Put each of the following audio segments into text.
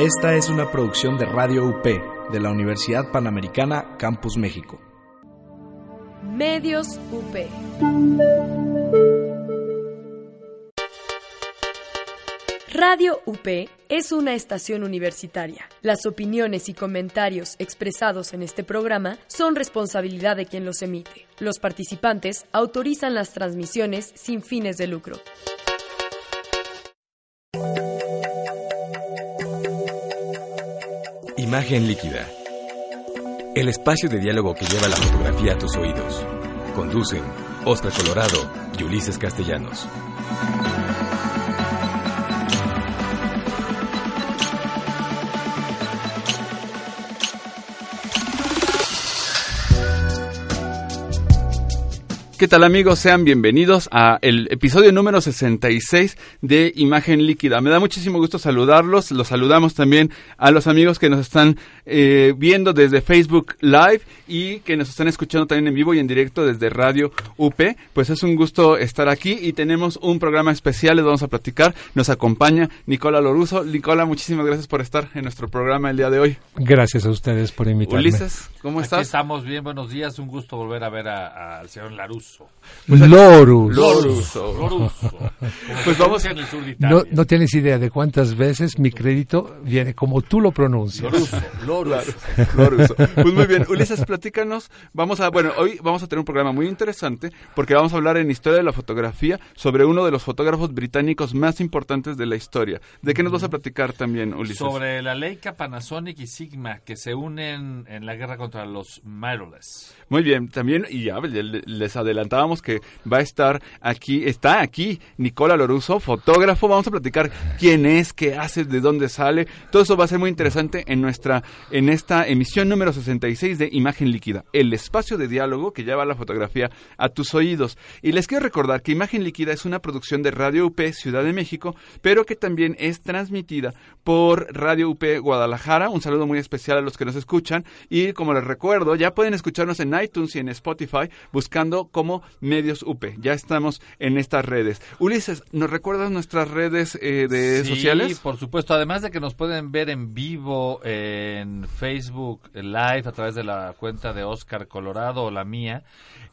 Esta es una producción de Radio UP de la Universidad Panamericana Campus México. Medios UP. Radio UP es una estación universitaria. Las opiniones y comentarios expresados en este programa son responsabilidad de quien los emite. Los participantes autorizan las transmisiones sin fines de lucro. Líquida. El espacio de diálogo que lleva la fotografía a tus oídos. Conducen Oscar Colorado y Ulises Castellanos. ¿Qué tal amigos? Sean bienvenidos a el episodio número 66 de Imagen Líquida. Me da muchísimo gusto saludarlos. Los saludamos también a los amigos que nos están eh, viendo desde Facebook Live y que nos están escuchando también en vivo y en directo desde Radio UP. Pues es un gusto estar aquí y tenemos un programa especial, les vamos a platicar. Nos acompaña Nicola Loruso. Nicola, muchísimas gracias por estar en nuestro programa el día de hoy. Gracias a ustedes por invitarme. Ulises, ¿cómo estás? Aquí estamos bien, buenos días. Un gusto volver a ver al señor Laruso. Pues Lorus. Loruso. Pues vamos en el sur de Italia. No, no tienes idea de cuántas veces mi crédito viene como tú lo pronuncias. Loruso. Loruso. Loruso. Pues muy bien, Ulises, platícanos. Vamos a, bueno, hoy vamos a tener un programa muy interesante porque vamos a hablar en historia de la fotografía sobre uno de los fotógrafos británicos más importantes de la historia. ¿De qué nos vas a platicar también, Ulises? Sobre la Leica, Panasonic y Sigma que se unen en la guerra contra los mirrorless. Muy bien, también, y ya les adelantábamos que va a estar aquí, está aquí Nicola Loruso, fotógrafo. Vamos a platicar quién es, qué hace, de dónde sale. Todo eso va a ser muy interesante en nuestra, en esta emisión número 66 de Imagen Líquida, el espacio de diálogo que lleva la fotografía a tus oídos. Y les quiero recordar que Imagen Líquida es una producción de Radio UP Ciudad de México, pero que también es transmitida por Radio UP Guadalajara. Un saludo muy especial a los que nos escuchan. Y como les recuerdo, ya pueden escucharnos en iTunes y en Spotify buscando como Medios UP. Ya estamos en estas redes. Ulises, ¿nos recuerdas nuestras redes eh, de Sí, sociales? por supuesto. Además de que nos pueden ver en vivo en Facebook Live a través de la cuenta de Oscar Colorado o la mía.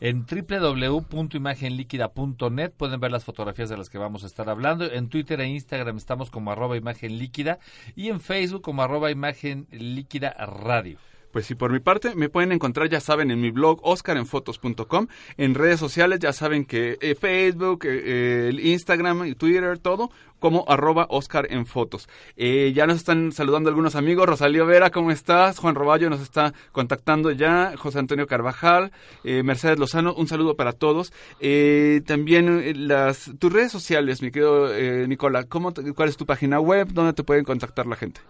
En www.imagenliquida.net pueden ver las fotografías de las que vamos a estar hablando. En Twitter e Instagram estamos como arroba imagen líquida y en Facebook como arroba imagen líquida radio. Pues sí, por mi parte me pueden encontrar, ya saben, en mi blog oscarenfotos.com, en redes sociales, ya saben que eh, Facebook, eh, eh, Instagram Twitter, todo, como arroba Oscar en fotos. Eh, ya nos están saludando algunos amigos, Rosalío Vera, ¿cómo estás? Juan Roballo nos está contactando ya, José Antonio Carvajal, eh, Mercedes Lozano, un saludo para todos. Eh, también las tus redes sociales, mi querido Nicola, ¿cómo ¿cuál es tu página web? ¿Dónde te pueden contactar la gente?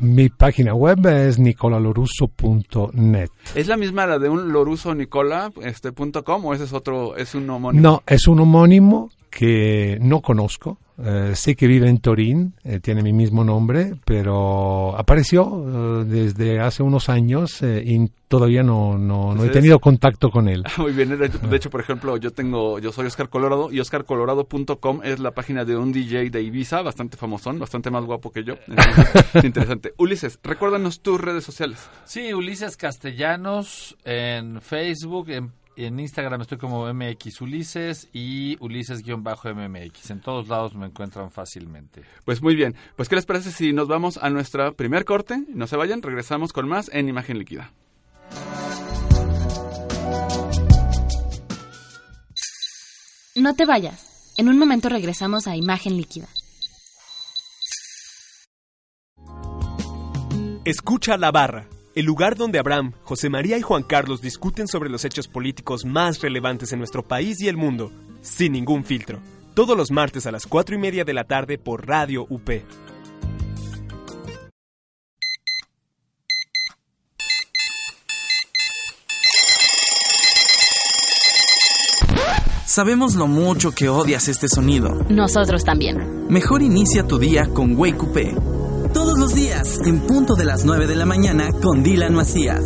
Mi página web es nicolaloruso.net. ¿Es la misma la de un loruso Nicola, este, punto com, o ese es otro, es un homónimo? No, es un homónimo que no conozco. Eh, sé que vive en Torín, eh, tiene mi mismo nombre, pero apareció eh, desde hace unos años eh, y todavía no, no, no he tenido contacto con él. Muy bien, de hecho, de hecho, por ejemplo, yo tengo, yo soy Oscar Colorado y oscarcolorado.com es la página de un DJ de Ibiza, bastante famosón, bastante más guapo que yo. Entonces, es interesante. Ulises, recuérdanos tus redes sociales. Sí, Ulises Castellanos en Facebook, en, en Instagram estoy como MX Ulises y Ulises-MMX. En todos lados me encuentran fácilmente. Pues muy bien, pues ¿qué les parece si nos vamos a nuestra primer corte? No se vayan, regresamos con más en Imagen Líquida. No te vayas. En un momento regresamos a Imagen Líquida. Escucha La Barra, el lugar donde Abraham, José María y Juan Carlos discuten sobre los hechos políticos más relevantes en nuestro país y el mundo, sin ningún filtro. Todos los martes a las 4 y media de la tarde por Radio UP. Sabemos lo mucho que odias este sonido. Nosotros también. Mejor inicia tu día con Wake Up. En punto de las 9 de la mañana, con Dylan Macías.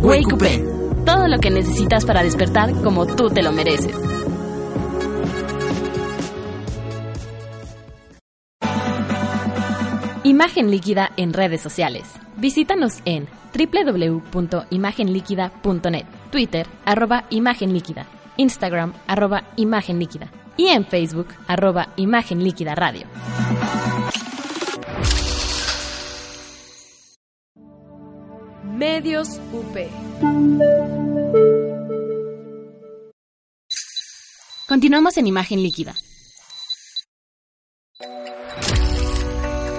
Wake Up. Todo lo que necesitas para despertar como tú te lo mereces. Imagen Líquida en redes sociales. Visítanos en www.imagenliquida.net, Twitter, arroba Imagen Líquida, Instagram, arroba Imagen Líquida y en Facebook, arroba Imagen Líquida Radio. Medios UP. Continuamos en Imagen Líquida.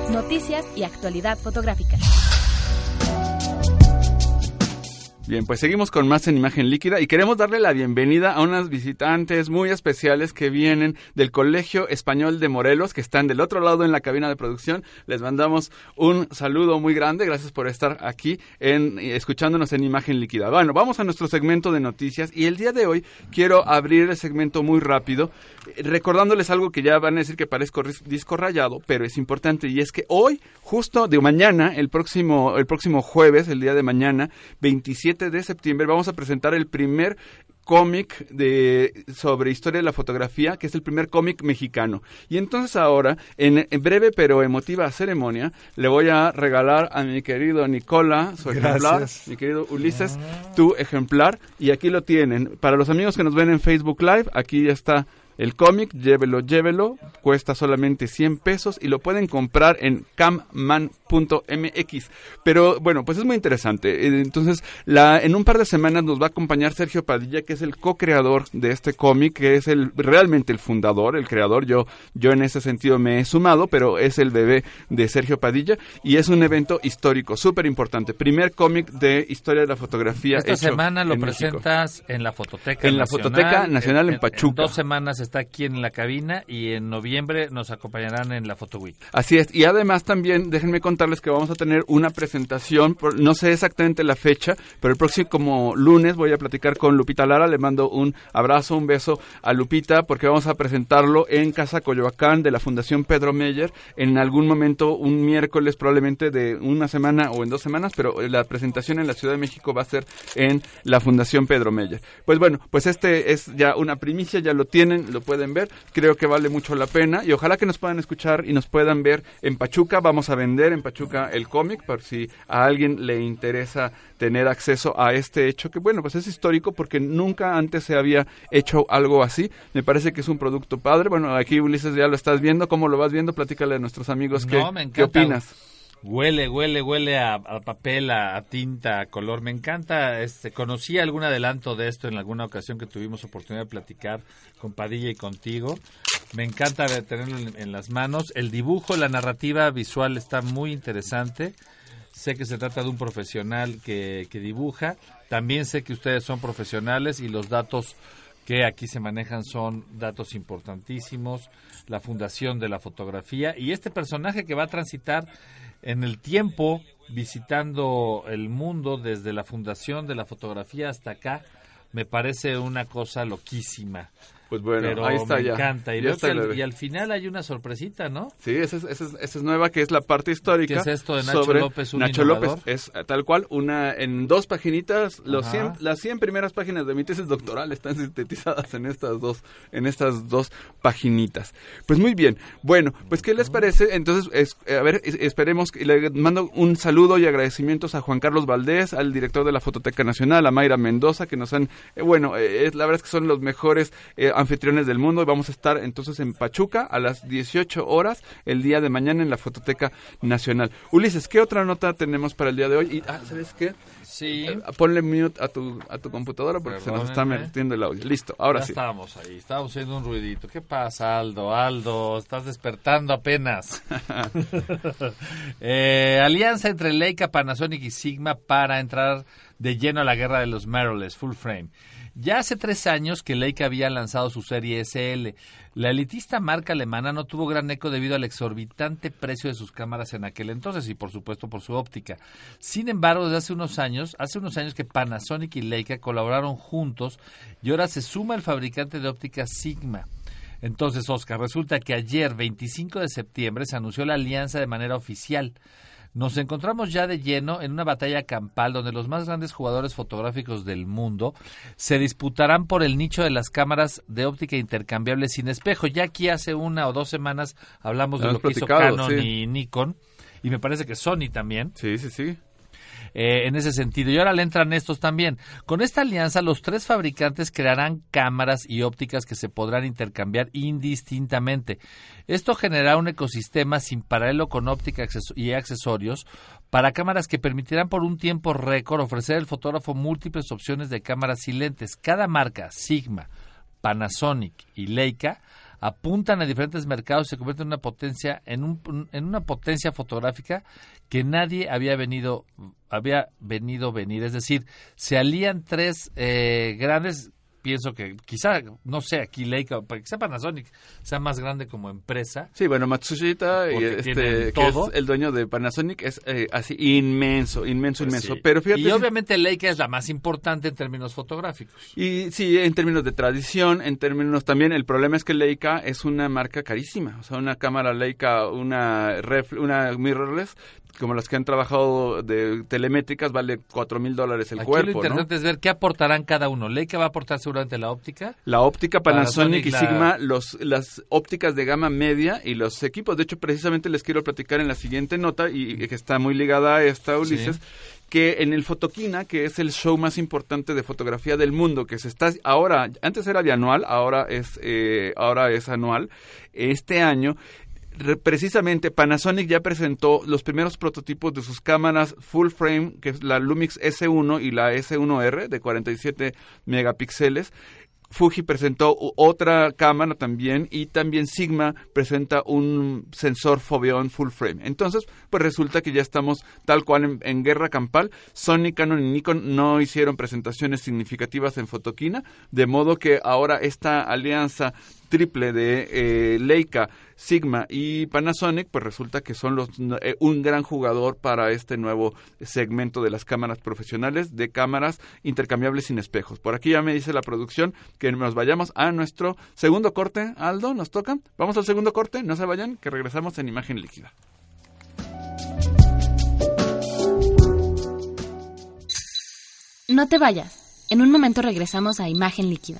Noticias y actualidad fotográfica. Bien, pues seguimos con más en imagen líquida y queremos darle la bienvenida a unas visitantes muy especiales que vienen del Colegio Español de Morelos, que están del otro lado en la cabina de producción. Les mandamos un saludo muy grande, gracias por estar aquí en, escuchándonos en imagen líquida. Bueno, vamos a nuestro segmento de noticias y el día de hoy quiero abrir el segmento muy rápido, recordándoles algo que ya van a decir que parezco disco rayado, pero es importante y es que hoy, justo de mañana, el próximo, el próximo jueves, el día de mañana, 27 de septiembre vamos a presentar el primer cómic de sobre historia de la fotografía, que es el primer cómic mexicano. Y entonces ahora, en, breve pero emotiva ceremonia, le voy a regalar a mi querido Nicola su ejemplar, mi querido Ulises, tu ejemplar, y aquí lo tienen. Para los amigos que nos ven en Facebook Live, aquí ya está el cómic, llévelo, llévelo, cuesta solamente 100 pesos y lo pueden comprar en camman.mx. Pero bueno, pues es muy interesante. Eh, entonces, la, en un par de semanas nos va a acompañar Sergio Padilla, que es el co-creador de este cómic, que es el realmente el fundador, el creador. Yo, yo en ese sentido me he sumado, pero es el bebé de Sergio Padilla y es un evento histórico, súper importante. Primer cómic de historia de la fotografía. Esta semana lo presentas en la Fototeca En la Fototeca Nacional en, Pachuca. dos semanas está aquí en la cabina y en noviembre nos acompañarán en la Photo Week. Así es, y además también déjenme contarles que vamos a tener una presentación, no sé exactamente la fecha, pero el próximo lunes voy a platicar con Lupita Lara, le mando un abrazo, un beso a Lupita porque vamos a presentarlo en Casa Coyoacán de la Fundación Pedro Meyer en algún momento, un miércoles probablemente de una semana o en dos semanas, pero la presentación en la Ciudad de México va a ser en la Fundación Pedro Meyer. Pues bueno, pues este es ya una primicia, ya lo tienen, lo pueden ver. Creo que vale mucho la pena y ojalá que nos puedan escuchar y nos puedan ver en Pachuca. Vamos a vender en Pachuca el cómic por si a alguien le interesa tener acceso a este hecho que bueno, pues es histórico porque nunca antes se había hecho algo así. Me parece que es un producto padre. Bueno, aquí Ulises ya lo estás viendo, ¿cómo lo vas viendo? Platícale a nuestros amigos qué, qué opinas. Huele, huele, huele a, papel, a, tinta, a color. Me encanta. Este, conocí algún adelanto de esto en alguna ocasión que tuvimos oportunidad de platicar con Padilla y contigo. Me encanta tenerlo en, las manos. El dibujo, la narrativa visual está muy interesante. Sé que se trata de un profesional que, que dibuja. También sé que ustedes son profesionales y los datos que aquí se manejan son datos importantísimos. La fundación de la fotografía y este personaje que va a transitar en el tiempo visitando el mundo desde la fundación de la fotografía hasta acá, me parece una cosa loquísima. Pues bueno, ahí está me ya. encanta. Y, al, final hay una sorpresita, ¿no? Sí, esa es, esa, es, nueva, que es la parte histórica. ¿Qué es esto de Nacho López, un Nacho López es eh, tal cual, una en dos paginitas, los 100, las 100 primeras páginas de mi tesis doctoral están sintetizadas en estas dos en estas dos paginitas. Pues muy bien. Bueno, pues ¿qué les parece? Entonces, es, a ver, esperemos que le mando un saludo y agradecimientos a Juan Carlos Valdés, al director de la Fototeca Nacional, a Mayra Mendoza, que nos han, eh, bueno, eh, la verdad es que son los mejores anfitriones del mundo y vamos a estar entonces en Pachuca a las 18 horas el día de mañana en la Fototeca Nacional. Ulises, ¿qué otra nota tenemos para el día de hoy? Y, ah, ¿sabes qué? Sí. Eh, ponle mute a tu, a tu computadora porque se nos está metiendo el audio. Listo, ahora ya sí. Estábamos ahí, estábamos haciendo un ruidito. ¿Qué pasa, Aldo? Aldo, estás despertando apenas. Eh, alianza entre Leica, Panasonic y Sigma para entrar de lleno a la guerra de los mirrorless, full frame. Ya hace tres años que Leica había lanzado su serie SL. La elitista marca alemana no tuvo gran eco debido al exorbitante precio de sus cámaras en aquel entonces y por supuesto por su óptica. Sin embargo, desde hace unos años, hace unos años que Panasonic y Leica colaboraron juntos y ahora se suma el fabricante de óptica Sigma. Entonces, Oscar, resulta que ayer, 25 de septiembre, se anunció la alianza de manera oficial. Nos encontramos ya de lleno en una batalla campal donde los más grandes jugadores fotográficos del mundo se disputarán por el nicho de las cámaras de óptica intercambiable sin espejo. Ya aquí hace una o dos semanas hablamos de lo que hizo Canon y Nikon y me parece que Sony también. Sí, sí, sí. Eh, en ese sentido. Y ahora le entran estos también. Con esta alianza, los tres fabricantes crearán cámaras y ópticas que se podrán intercambiar indistintamente. Esto generará un ecosistema sin paralelo con óptica y accesorios para cámaras que permitirán por un tiempo récord ofrecer al fotógrafo múltiples opciones de cámaras y lentes. Cada marca, Sigma, Panasonic y Leica, apuntan a diferentes mercados y se convierten en una potencia en, un, en una potencia fotográfica que nadie había venido había venido venir. Es decir se alían tres eh, grandes pienso que quizá, no sé, aquí Leica, quizá Panasonic sea más grande como empresa. Sí, bueno, Matsushita, este, que es el dueño de Panasonic, es eh, así inmenso, inmenso, pues inmenso. Pero fíjate, y obviamente Leica es la más importante en términos fotográficos. Y sí, en términos de tradición, en términos también, el problema es que Leica es una marca carísima. O sea, una cámara Leica, una, ref, una mirrorless, como las que han trabajado de telemétricas, vale cuatro mil dólares el cuerpo. Lo interesante es ver qué aportarán cada uno. Leica va a aportar seguramente la óptica. La óptica Panasonic, y Sigma, los, las ópticas de gama media y los equipos. De hecho, precisamente les quiero platicar en la siguiente nota, y que está muy ligada a esta, Ulises. que en el Fotoquina, que es el show más importante de fotografía del mundo, que se está ahora, antes era bianual, ahora es, eh, ahora es anual, este año precisamente Panasonic ya presentó los primeros prototipos de sus cámaras full frame, que es la Lumix S1 y la S1R de 47 megapíxeles. Fuji presentó otra cámara también y también Sigma presenta un sensor Foveon full frame. Entonces, pues resulta que ya estamos tal cual en, guerra campal. Sony, Canon y Nikon no hicieron presentaciones significativas en Fotoquina, de modo que ahora esta alianza triple de eh, Leica, Sigma y Panasonic, pues resulta que son los, eh, un gran jugador para este nuevo segmento de las cámaras profesionales de cámaras intercambiables sin espejos. Por aquí ya me dice la producción que nos vayamos a nuestro segundo corte. Aldo, nos toca. Vamos al segundo corte, no se vayan, que regresamos en imagen líquida. No te vayas. En un momento regresamos a imagen líquida.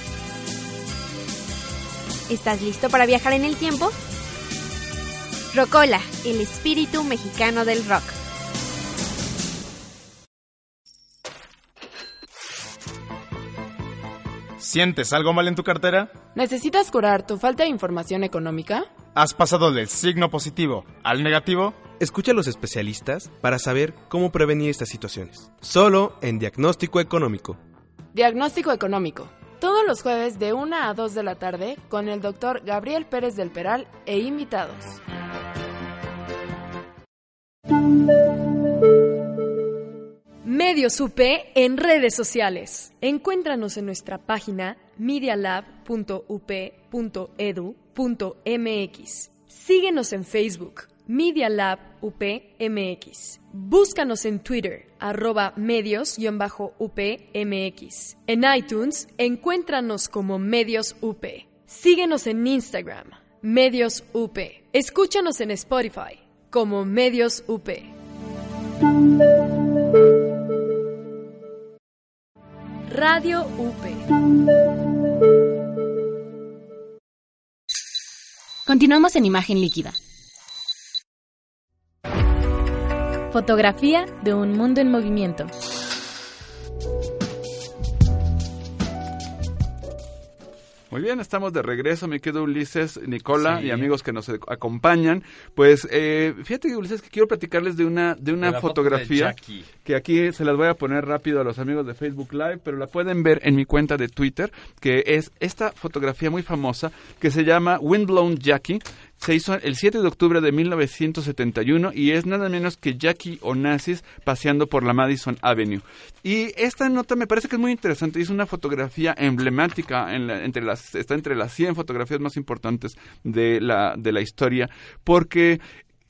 ¿Estás listo para viajar en el tiempo? Rocola, el espíritu mexicano del rock. ¿Sientes algo mal en tu cartera? ¿Necesitas curar tu falta de información económica? ¿Has pasado del signo positivo al negativo? Escucha a los especialistas para saber cómo prevenir estas situaciones. Solo en Diagnóstico Económico. Diagnóstico Económico todos los jueves de 1 a 2 de la tarde con el doctor Gabriel Pérez del Peral e invitados. Medios UP en redes sociales. Encuéntranos en nuestra página medialab.up.edu.mx. Síguenos en Facebook Media Lab UPMX. Búscanos en Twitter, arroba medios-upmx. En iTunes, encuéntranos como Medios UP. Síguenos en Instagram, Medios UP. Escúchanos en Spotify, como Medios UP. Radio UP. Continuamos en imagen líquida. Fotografía de un mundo en movimiento. Muy bien, estamos de regreso, me quedo Ulises, Nicola y amigos que nos acompañan. Pues eh, fíjate Ulises que quiero platicarles de una de una fotografía que aquí se las voy a poner rápido a los amigos de Facebook Live, pero la pueden ver en mi cuenta de Twitter, que es esta fotografía muy famosa que se llama Windblown Jackie se hizo el 7 de octubre de 1971 y es nada menos que Jackie Onassis paseando por la Madison Avenue. Y esta nota me parece que es muy interesante, es una fotografía emblemática, entre las, está entre las 100 fotografías más importantes de la, de la historia, porque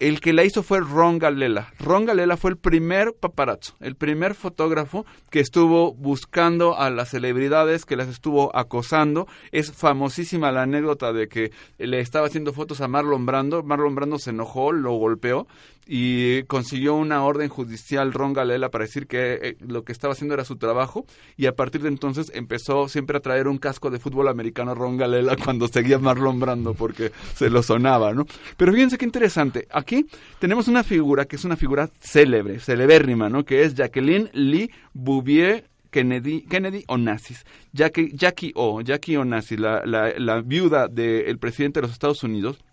el que la hizo fue Ron Galela. Ron Galela fue el primer paparazzo, el primer fotógrafo que estuvo buscando a las celebridades, que las estuvo acosando. Es famosísima la anécdota de que le estaba haciendo fotos a Marlon Brando. Marlon Brando se enojó, lo golpeó y consiguió una orden judicial Ron Galela para decir que eh, lo que estaba haciendo era su trabajo y a partir de entonces empezó siempre a traer un casco de fútbol americano Ron Galela cuando seguía Marlon Brando porque se lo sonaba, ¿no? Pero fíjense qué interesante, aquí tenemos una figura que es una figura célebre, celebérrima, ¿no? Que es Jacqueline Lee Bouvier Kennedy, Kennedy Onassis. Jackie, Jackie O, Jackie Onassis, la, la, la viuda del presidente de los Estados Unidos,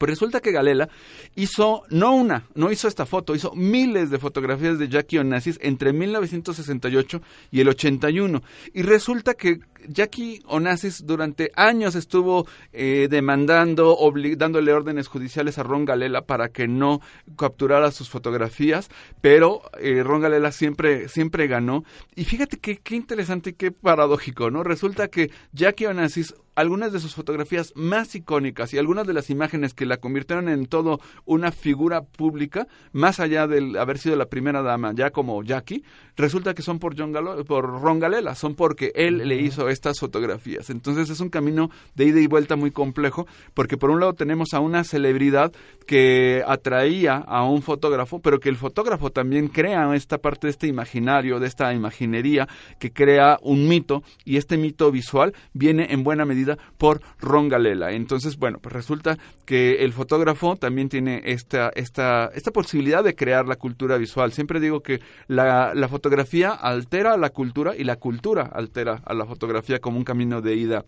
pues resulta que Galela hizo, no una, no hizo esta foto, hizo miles de fotografías de Jackie Onassis entre 1968 y el 81. Y resulta que Jackie Onassis durante años estuvo eh, demandando, dándole órdenes judiciales a Ron Galela para que no capturara sus fotografías, pero eh, Ron Galela siempre, siempre ganó. Y fíjate qué interesante y qué paradójico, ¿no? Resulta que Jackie Onassis algunas de sus fotografías más icónicas y algunas de las imágenes que la convirtieron en todo una figura pública, más allá de haber sido la primera dama, ya como Jackie, resulta que son por, John por Ron Galela, son porque él le hizo estas fotografías. Entonces es un camino de ida y vuelta muy complejo, porque por un lado tenemos a una celebridad que atraía a un fotógrafo, pero que el fotógrafo también crea esta parte de este imaginario, de esta imaginería, que crea un mito, y este mito visual viene en buena medida por Ron Galela. Entonces, bueno, pues resulta que el fotógrafo también tiene esta, esta, esta posibilidad de crear la cultura visual. Siempre digo que la, la fotografía altera la cultura y la cultura altera a la fotografía como un camino de ida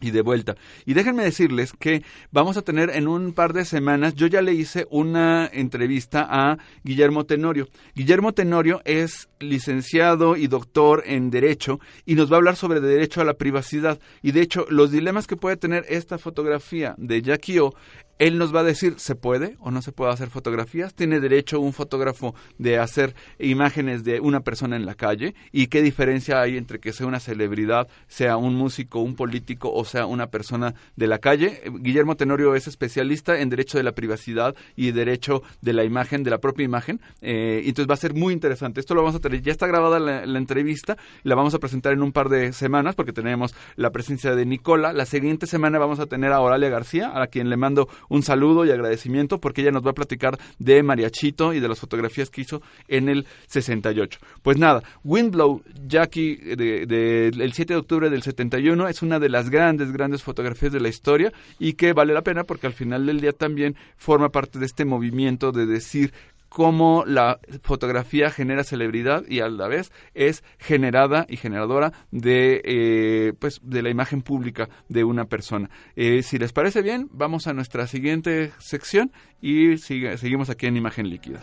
y de vuelta. Y déjenme decirles que vamos a tener en un par de semanas, yo ya le hice una entrevista a Guillermo Tenorio. Guillermo Tenorio es licenciado y doctor en Derecho y nos va a hablar sobre derecho a la privacidad. Y de hecho, los dilemas que puede tener esta fotografía de Jackie O él nos va a decir, ¿se puede o no se puede hacer fotografías? ¿Tiene derecho un fotógrafo de hacer imágenes de una persona en la calle? ¿Y qué diferencia hay entre que sea una celebridad, sea un músico, un político o sea una persona de la calle? Guillermo Tenorio es especialista en derecho de la privacidad y derecho de la imagen, de la propia imagen. Eh, entonces va a ser muy interesante. Esto lo vamos a tener, ya está grabada la, la entrevista, la vamos a presentar en un par de semanas porque tenemos la presencia de Nicola. La siguiente semana vamos a tener a Oralia García, a quien le mando un saludo y agradecimiento porque ella nos va a platicar de Mariachito y de las fotografías que hizo en el 68. Pues nada, Windblow Jackie del de, el 7 de octubre del 71 es una de las grandes, grandes fotografías de la historia y que vale la pena porque al final del día también forma parte de este movimiento de decir cómo la fotografía genera celebridad y a la vez es generada y generadora de, eh, pues, de la imagen pública de una persona. Eh, si les parece bien, vamos a nuestra siguiente sección y seguimos aquí en Imagen Líquida.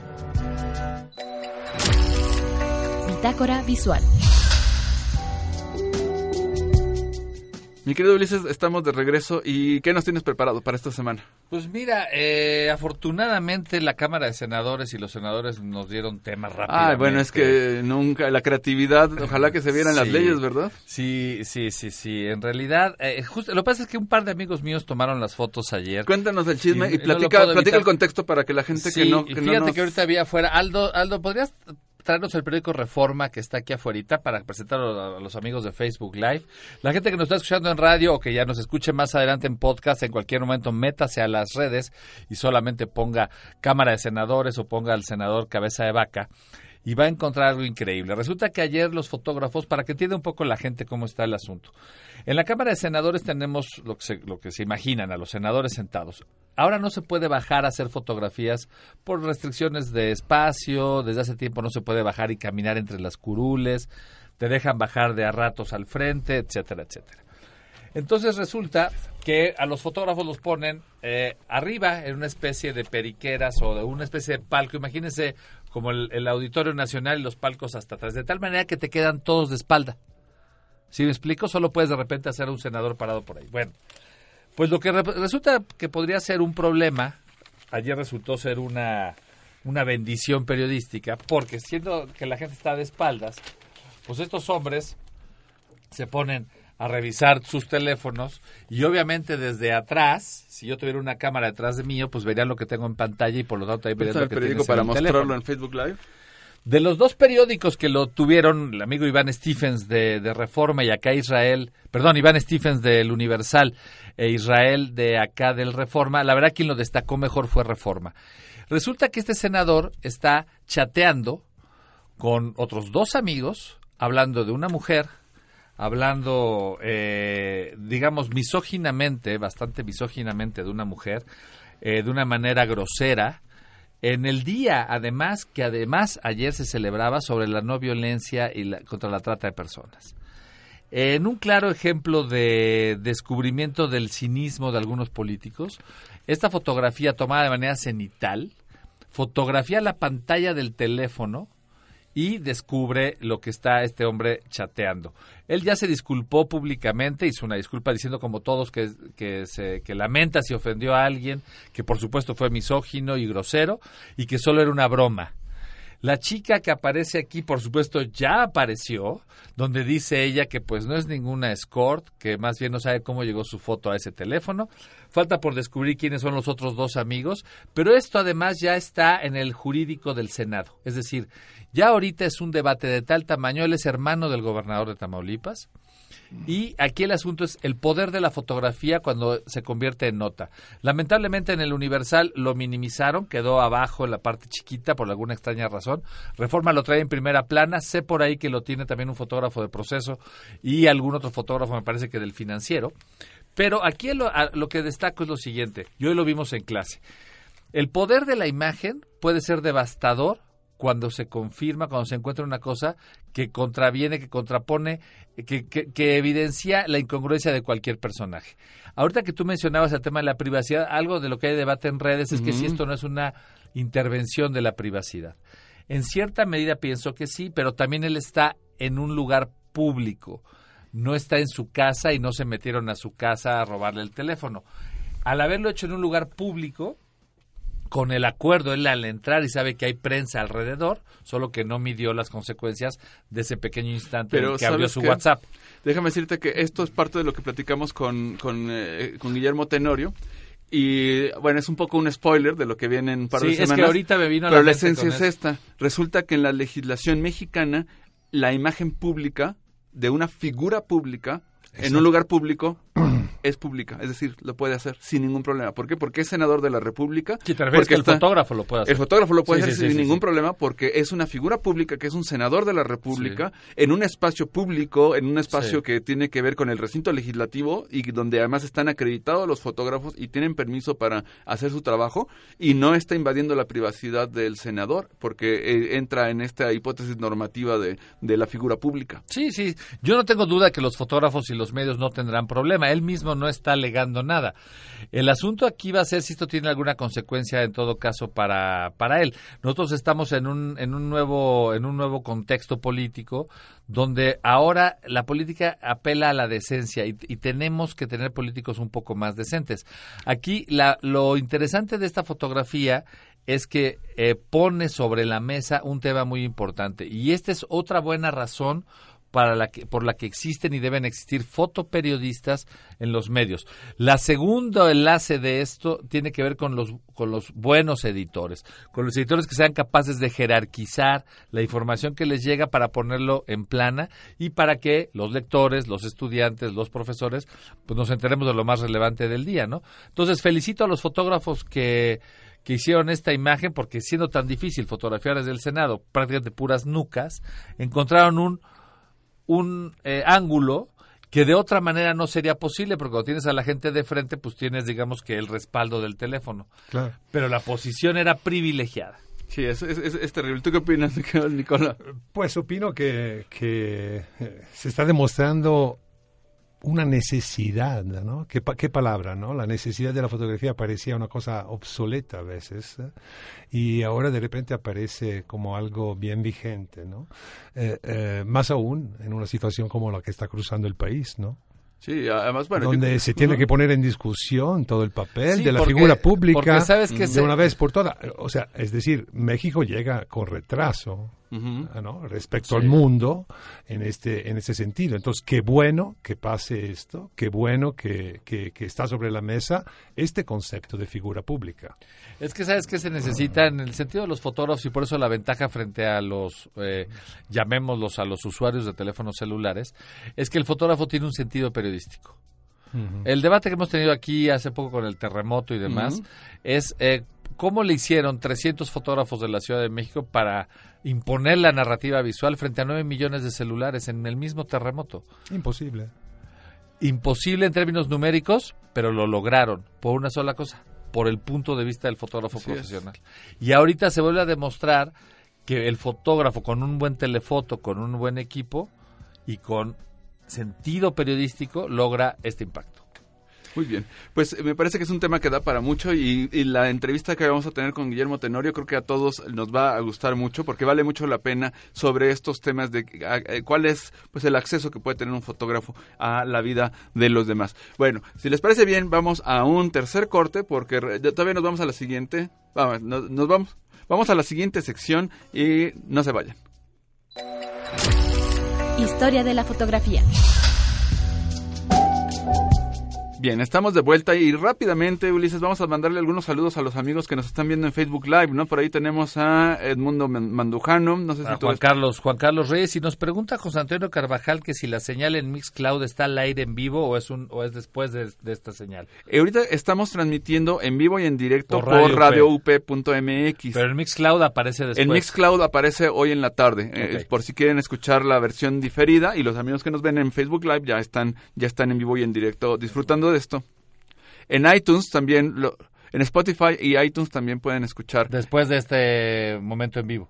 Bitácora Visual. Mi querido Ulises, estamos de regreso y ¿qué nos tienes preparado para esta semana? Pues mira, eh, afortunadamente la Cámara de Senadores y los senadores nos dieron temas rápidos. Ah, bueno, es que nunca, la creatividad, ojalá que se vieran las leyes, ¿verdad? Sí, sí, sí, sí. En realidad, eh, justo, lo que pasa es que un par de amigos míos tomaron las fotos ayer. Cuéntanos el chisme y, platica, platica el contexto para que la gente que no... Que fíjate que ahorita había afuera, Aldo, Aldo, ¿podrías traernos el periódico Reforma que está aquí afuera para presentarlo a los amigos de Facebook Live. La gente que nos está escuchando en radio o que ya nos escuche más adelante en podcast, en cualquier momento métase a las redes y solamente ponga Cámara de Senadores o ponga al senador Cabeza de Vaca y va a encontrar algo increíble. Resulta que ayer los fotógrafos, para que entienda un poco la gente cómo está el asunto, en la Cámara de Senadores tenemos lo que se, lo que se imaginan, a los senadores sentados. Ahora no se puede bajar a hacer fotografías por restricciones de espacio, desde hace tiempo no se puede bajar y caminar entre las curules, te dejan bajar de a ratos al frente, etcétera, etcétera. Entonces resulta que a los fotógrafos los ponen eh, arriba en una especie de periqueras o de una especie de palco. Imagínense como el, Auditorio Nacional y los palcos hasta atrás, de tal manera que te quedan todos de espalda. Si me explico, solo puedes de repente hacer un senador parado por ahí. Bueno, pues lo que resulta que podría ser un problema, ayer resultó ser una, una bendición periodística, porque siendo que la gente está de espaldas, pues estos hombres se ponen a revisar sus teléfonos y obviamente desde atrás, si yo tuviera una cámara detrás de mí, pues verían lo que tengo en pantalla y por lo tanto ahí verían lo que periódico para en mostrarlo teléfono. en Facebook Live? De los dos periódicos que lo tuvieron, el amigo Iván Stephens de, de Reforma y acá Israel, perdón, Iván Stephens del Universal e Israel de acá del Reforma, la verdad quien lo destacó mejor fue Reforma. Resulta que este senador está chateando con otros dos amigos, hablando de una mujer, hablando, eh, digamos, misóginamente, bastante misóginamente de una mujer, eh, de una manera grosera, en el día, además, que además ayer se celebraba sobre la no violencia y la- contra la trata de personas. En un claro ejemplo de descubrimiento del cinismo de algunos políticos, esta fotografía tomada de manera cenital, fotografía la pantalla del teléfono y descubre lo que está este hombre chateando. Él ya se disculpó públicamente, hizo una disculpa diciendo como todos que, que, se, que lamenta si ofendió a alguien, que por supuesto fue misógino y grosero y que solo era una broma. La chica que aparece aquí, por supuesto, ya apareció, donde dice ella que pues no es ninguna escort, que más bien no sabe cómo llegó su foto a ese teléfono. Falta por descubrir quiénes son los otros dos amigos, pero esto además ya está en el jurídico del Senado. Es decir, ya ahorita es un debate de tal tamaño, él es hermano del gobernador de Tamaulipas, y aquí el asunto es el poder de la fotografía cuando se convierte en nota. Lamentablemente en el Universal lo minimizaron, quedó abajo en la parte chiquita por alguna extraña razón. Reforma lo trae en primera plana, sé por ahí que lo tiene también un fotógrafo de proceso y algún otro fotógrafo, me parece que del financiero. Pero aquí lo, que destaco es lo siguiente, y hoy lo vimos en clase. El poder de la imagen puede ser devastador cuando se confirma, cuando se encuentra una cosa que contraviene, que contrapone, que, que- que evidencia la incongruencia de cualquier personaje. Ahorita que tú mencionabas el tema de la privacidad, algo de lo que hay debate en redes es que si esto no es una intervención de la privacidad. En cierta medida pienso que sí, pero también él está en un lugar público. No está en su casa y no se metieron a su casa a robarle el teléfono. Al haberlo hecho en un lugar público, con el acuerdo, él al entrar y sabe que hay prensa alrededor, solo que no midió las consecuencias de ese pequeño instante en Pero que abrió ¿sabes su qué? WhatsApp. Déjame decirte que esto es parte de lo que platicamos con, con, eh, con Guillermo Tenorio. Y bueno, es un poco un spoiler de lo que viene en un par Sí, de es que semanas. ahorita me vino a Pero la la mente esencia es eso. esta. Resulta que en la legislación mexicana, la imagen pública de una figura pública en un lugar público es pública. Es decir, lo puede hacer sin ningún problema. ¿Por qué? Porque es senador de la República. Sí, porque que el está- fotógrafo lo puede hacer. El fotógrafo lo puede Sí, hacer sí, sin ningún problema porque es una figura pública que es un senador de la República en un espacio público, en un espacio que tiene que ver con el recinto legislativo y donde además están acreditados los fotógrafos y tienen permiso para hacer su trabajo y no está invadiendo la privacidad del senador porque eh, entra en esta hipótesis normativa de, de la figura pública. Sí, sí. Yo no tengo duda que los fotógrafos y los medios no tendrán problema. Él mismo no está alegando nada. El asunto aquí va a ser si esto tiene alguna consecuencia en todo caso para, para él. Nosotros estamos en un, en un nuevo, en un nuevo contexto político donde ahora la política apela a la decencia y, y tenemos que tener políticos un poco más decentes. Aquí la, lo interesante de esta fotografía es que eh, pone sobre la mesa un tema muy importante y esta es otra buena razón para la que, por la que existen y deben existir fotoperiodistas en los medios. La segundo enlace de esto tiene que ver con los, con los buenos editores, con los editores que sean capaces de jerarquizar la información que les llega para ponerlo en plana y para que los lectores, los estudiantes, los profesores, pues nos enteremos de lo más relevante del día, ¿no? Entonces felicito a los fotógrafos que que hicieron esta imagen porque siendo tan difícil fotografiar desde el Senado prácticamente puras nucas, encontraron un un eh, ángulo que de otra manera no sería posible, porque cuando tienes a la gente de frente, pues tienes, digamos que el respaldo del teléfono. Claro. Pero la posición era privilegiada. Sí, es, es, terrible. ¿Tú qué opinas, Nicola? Pues opino que, que eh, se está demostrando una necesidad, ¿no? ¿Qué, pa- qué palabra, ¿no? La necesidad de la fotografía parecía una cosa obsoleta a veces ¿eh? y ahora de repente aparece como algo bien vigente, ¿no? Eh, eh, más aún en una situación como la que está cruzando el país, ¿no? Sí, además, bueno. donde se tiene que poner en discusión todo el papel Sí, de la porque- figura pública porque sabes que de se- una vez por todas. O sea, es decir, México llega con retraso ah, ¿no? respecto al mundo en este, en ese sentido. Entonces, qué bueno que pase esto, qué bueno que, que, que está sobre la mesa este concepto de figura pública. Es que sabes que se necesita en el sentido de los fotógrafos y por eso la ventaja frente a los, eh, llamémoslos a los usuarios de teléfonos celulares, es que el fotógrafo tiene un sentido periodístico. El debate que hemos tenido aquí hace poco con el terremoto y demás es eh, cómo le hicieron 300 fotógrafos de la Ciudad de México para imponer la narrativa visual frente a 9 millones de celulares en el mismo terremoto. Imposible. Imposible en términos numéricos, pero lo lograron por una sola cosa, por el punto de vista del fotógrafo profesional. Y ahorita se vuelve a demostrar que el fotógrafo con un buen telefoto, con un buen equipo y con sentido periodístico logra este impacto. Muy bien, pues me parece que es un tema que da para mucho y, la entrevista que vamos a tener con Guillermo Tenorio creo que a todos nos va a gustar mucho porque vale mucho la pena sobre estos temas de cuál es pues el acceso que puede tener un fotógrafo a la vida de los demás. Bueno, si les parece bien, vamos a un tercer corte porque todavía nos vamos a la siguiente. Vamos, nos vamos. Vamos a la siguiente sección y no se vayan. Historia de la fotografía. Bien, estamos de vuelta y rápidamente, Ulises, vamos a mandarle algunos saludos a los amigos que nos están viendo en Facebook Live, ¿no? Por ahí tenemos a Edmundo Mandujano, no sé si Juan Carlos, Juan Carlos Reyes y nos pregunta José Antonio Carvajal que si la señal en Mixcloud está al aire en vivo o es un o es después de, esta señal. Eh, ahorita estamos transmitiendo en vivo y en directo por, radioup.mx. Pero en Mixcloud aparece después. En Mixcloud aparece hoy en la tarde, eh, por si quieren escuchar la versión diferida y los amigos que nos ven en Facebook Live ya están ya están en vivo y en directo disfrutando esto. En iTunes también, lo, en Spotify y iTunes también pueden escuchar. Después de este momento en vivo.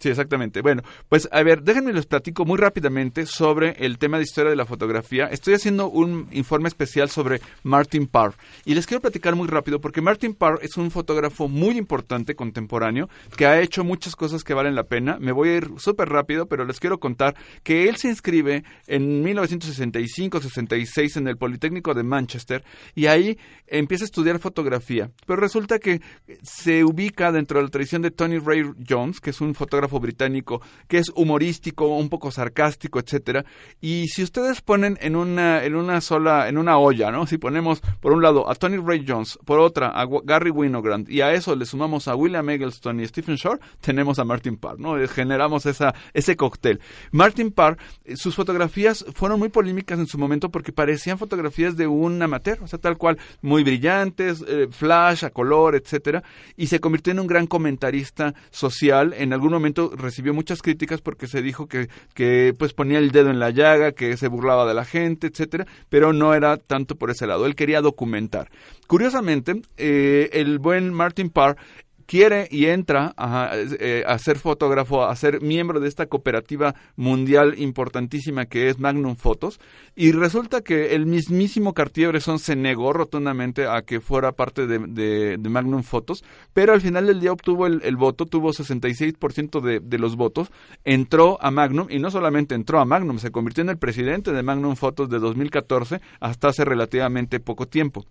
Sí, exactamente. Bueno, pues a ver, déjenme les platico muy rápidamente sobre el tema de historia de la fotografía. Estoy haciendo un informe especial sobre Martin Parr y les quiero platicar muy rápido porque Martin Parr es un fotógrafo muy importante contemporáneo que ha hecho muchas cosas que valen la pena. Me voy a ir súper rápido, pero les quiero contar que él se inscribe en 1965-66 en el Politécnico de Manchester y ahí empieza a estudiar fotografía. Pero resulta que se ubica dentro de la tradición de Tony Ray Jones, que es un fotógrafo británico que es humorístico, un poco sarcástico, etcétera. Y si ustedes ponen en una en una sola en una olla, ¿no? Si ponemos por un lado a Tony Ray Jones, por otra a Gary Winogrand y a eso le sumamos a William Eggleston y Stephen Shore, tenemos a Martin Parr, ¿no? Eh, generamos esa ese cóctel. Martin Parr, eh, sus fotografías fueron muy polémicas en su momento porque parecían fotografías de un amateur, o sea, tal cual, muy brillantes, eh, flash a color, etcétera, y se convirtió en un gran comentarista social. En algún momento recibió muchas críticas porque se dijo que, que pues ponía el dedo en la llaga, que se burlaba de la gente, etcétera, pero no era tanto por ese lado. Él quería documentar. Curiosamente, eh, el buen Martin Parr quiere y entra eh, a, ser fotógrafo, a ser miembro de esta cooperativa mundial importantísima que es Magnum Photos, y resulta que el mismísimo Cartier-Bresson se negó rotundamente a que fuera parte de, Magnum Photos, pero al final del día obtuvo el, voto, tuvo 66% de, de los votos, entró a Magnum, y no solamente entró a Magnum, se convirtió en el presidente de Magnum Photos de 2014 hasta hace relativamente poco tiempo.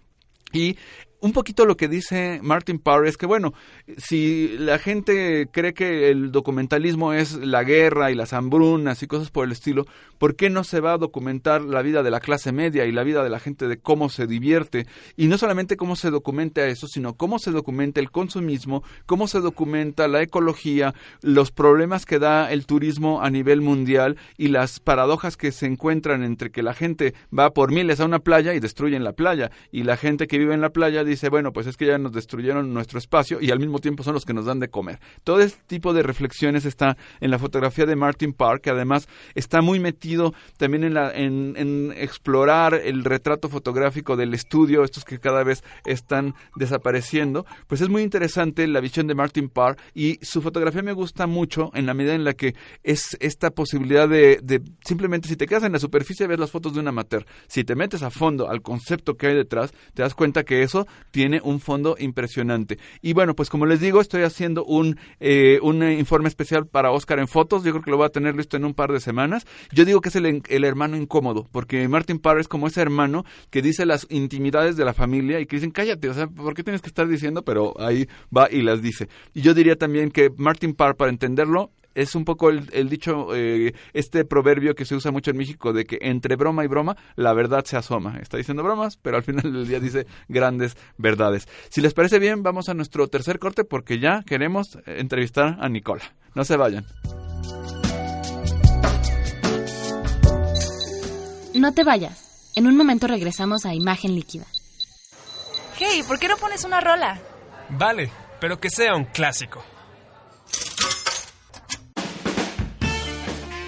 Y un poquito lo que dice Martin Parr es que, bueno, si la gente cree que el documentalismo es la guerra y las hambrunas y cosas por el estilo, ¿por qué no se va a documentar la vida de la clase media y la vida de la gente de cómo se divierte? Y no solamente cómo se documenta eso, sino cómo se documenta el consumismo, cómo se documenta la ecología, los problemas que da el turismo a nivel mundial y las paradojas que se encuentran entre que la gente va por miles a una playa y destruyen la playa, y la gente que vive en la playa dice, bueno, pues es que ya nos destruyeron nuestro espacio y al mismo tiempo son los que nos dan de comer. Todo este tipo de reflexiones está en la fotografía de Martin Parr, que además está muy metido también en, la, en, explorar el retrato fotográfico del estudio, estos que cada vez están desapareciendo. Pues es muy interesante la visión de Martin Parr y su fotografía me gusta mucho en la medida en la que es esta posibilidad de, de simplemente si te quedas en la superficie ves las fotos de un amateur. Si te metes a fondo al concepto que hay detrás, te das cuenta que eso tiene un fondo impresionante. Y bueno, pues como les digo, estoy haciendo un, eh, un informe especial para Oscar en fotos. Yo creo que lo voy a tener listo en un par de semanas. Yo digo que es el, el hermano incómodo, porque Martin Parr es como ese hermano que dice las intimidades de la familia y que dicen, cállate, o sea, ¿por qué tienes que estar diciendo? Pero ahí va y las dice. Y yo diría también que Martin Parr, para entenderlo, es un poco el, dicho, eh, este proverbio que se usa mucho en México de que entre broma y broma la verdad se asoma. Está diciendo bromas, pero al final del día dice grandes verdades. Si les parece bien, vamos a nuestro tercer corte porque ya queremos entrevistar a Nicola. No se vayan. No te vayas. En un momento regresamos a Imagen Líquida. Hey, ¿por qué no pones una rola? Vale, pero que sea un clásico.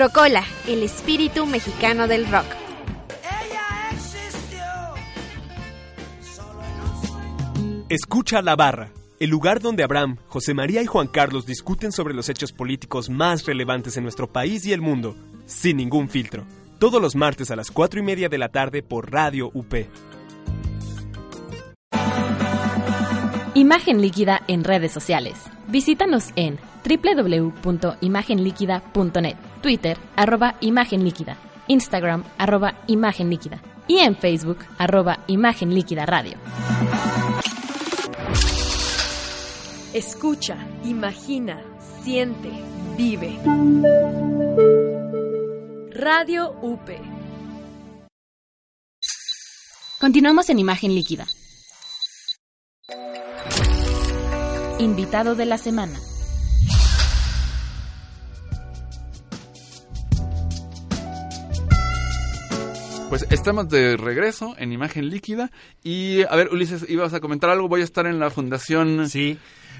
Rocola, el espíritu mexicano del rock. Escucha la barra, el lugar donde Abraham, José María y Juan Carlos discuten sobre los hechos políticos más relevantes en nuestro país y el mundo, sin ningún filtro. Todos los martes a las 4 y media de la tarde por Radio UP. Imagen líquida en redes sociales. Visítanos en www.imagenliquida.net, Twitter, arroba Imagen Líquida, Instagram, arroba Imagen Líquida y en Facebook, arroba Imagen Líquida Radio. Escucha, imagina, siente, vive. Radio UP. Continuamos en Imagen Líquida. Invitado de la semana. Pues estamos de regreso en imagen líquida y a ver Ulises, ibas a comentar algo, voy a estar en la fundación. Sí,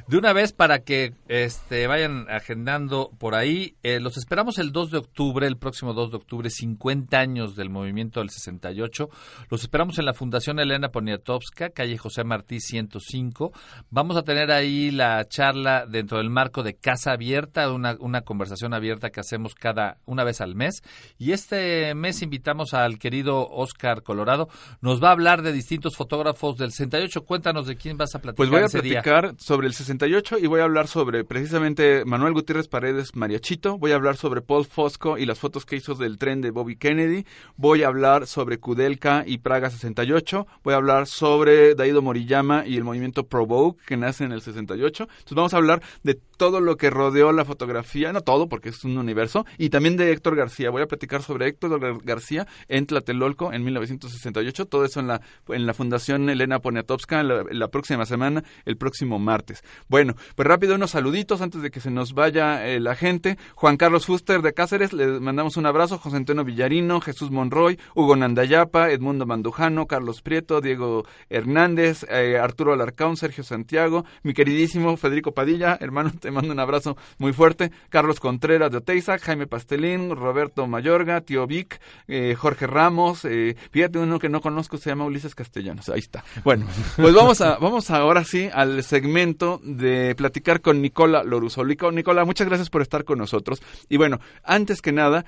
de una vez para que este, vayan agendando por ahí, eh, los esperamos el 2 de octubre, el próximo 2 de octubre, 50 años del movimiento del 68. Los esperamos en la Fundación Elena Poniatowska, calle José Martí 105. Vamos a tener ahí la charla dentro del marco de Casa Abierta, una, una conversación abierta que hacemos cada una vez al mes. Y este mes invitamos al querido Oscar Colorado. Nos va a hablar de distintos fotógrafos del 68. Cuéntanos de quién vas a platicar. Pues voy a ese día. platicar sobre el 68 y voy a hablar sobre precisamente Manuel Gutiérrez Paredes Mariachito, voy a hablar sobre Paul Fosco y las fotos que hizo del tren de Bobby Kennedy, voy a hablar sobre Kudelka y Praga 68, voy a hablar sobre Daido Moriyama y el movimiento Provoke que nace en el 68. Entonces vamos a hablar de todo lo que rodeó la fotografía, no todo porque es un universo, y también de Héctor García. Voy a platicar sobre Héctor García en Tlatelolco en 1968, todo eso en la, en la Fundación Elena Poniatowska la próxima semana, el próximo martes. Bueno, pues rápido unos saluditos antes de que se nos vaya eh, la gente. Juan Carlos Fuster de Cáceres, le mandamos un abrazo. José Antonio Villarino, Jesús Monroy, Hugo Nandayapa, Edmundo Mandujano, Carlos Prieto, Diego Hernández, eh, Arturo Alarcón, Sergio Santiago, mi queridísimo Federico Padilla, hermano, te mando un abrazo muy fuerte. Carlos Contreras de Oteiza, Jaime Pastelín, Roberto Mayorga, Tío Vic, eh, Jorge Ramos, fíjate uno que no conozco, se llama Ulises Castellanos. Ahí está. Bueno, pues vamos a, vamos ahora sí al segmento de platicar con Nicola Loruso. Nicola, muchas gracias por estar con nosotros. Y bueno, antes que nada,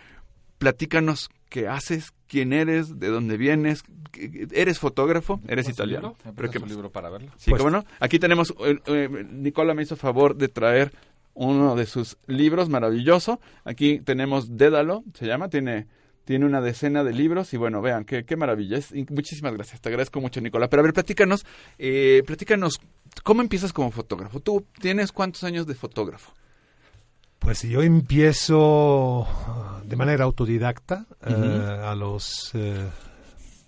platícanos qué haces, quién eres, de dónde vienes. ¿Eres fotógrafo? ¿Eres italiano? ¿Pero qué libro para verlo? Sí, pues, bueno. Aquí tenemos, eh, eh, Nicola me hizo favor de traer uno de sus libros maravilloso. Aquí tenemos Dédalo, se llama, tiene tiene una decena de libros y bueno, vean, qué, qué maravilla. Es, muchísimas gracias, te agradezco mucho, Nicola. Pero a ver, platícanos, eh, platícanos, ¿cómo empiezas como fotógrafo? ¿Tú tienes cuántos años de fotógrafo? Pues yo empiezo de manera autodidacta eh, a los eh,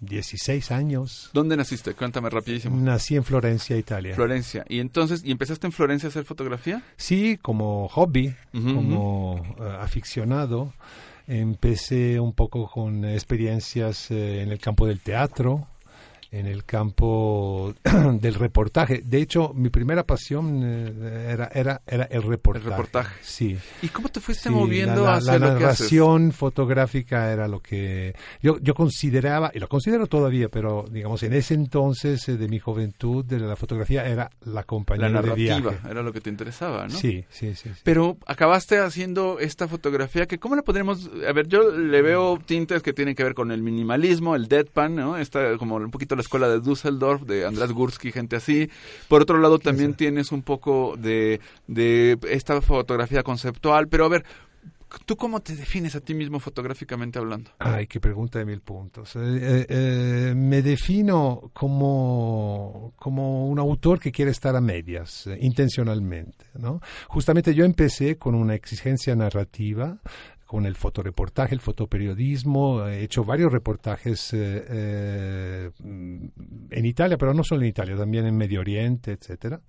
16 años. ¿Dónde naciste? Cuéntame rapidísimo. Nací en Florencia, Italia. Florencia. ¿Y entonces, y empezaste en Florencia a hacer fotografía? Sí, como hobby, como uh, aficionado. Empecé un poco con experiencias eh, en el campo del teatro, en el campo del reportaje. De hecho, mi primera pasión eh, era, era, era el reportaje. El reportaje. Sí. ¿Y cómo te fuiste Sí, moviendo la, la- hacia la lo que haces? narración fotográfica era lo que yo, yo consideraba, y lo considero todavía, pero digamos, en ese entonces eh, de mi juventud, de la fotografía era la compañía La de narrativa viaje. era lo que te interesaba, ¿no? Sí, sí, sí. sí. Pero acabaste haciendo esta fotografía que, ¿cómo la podremos...? A ver, yo le veo tintes que tienen que ver con el minimalismo, el deadpan, ¿no? Esta, como un poquito la escuela de Düsseldorf, de András Gursky, gente así. Por otro lado, también tienes un poco de, de esta fotografía conceptual. Pero a ver, ¿tú cómo te defines a ti mismo fotográficamente hablando? Ay, qué pregunta de mil puntos. Eh, eh, eh, me defino como, como un autor que quiere estar a medias, eh, intencionalmente. ¿no? Justamente yo empecé con una exigencia narrativa, con el fotoreportaje, el fotoperiodismo. He hecho varios reportajes eh, eh, en Italia, pero no solo en Italia, también en Medio Oriente, etcétera.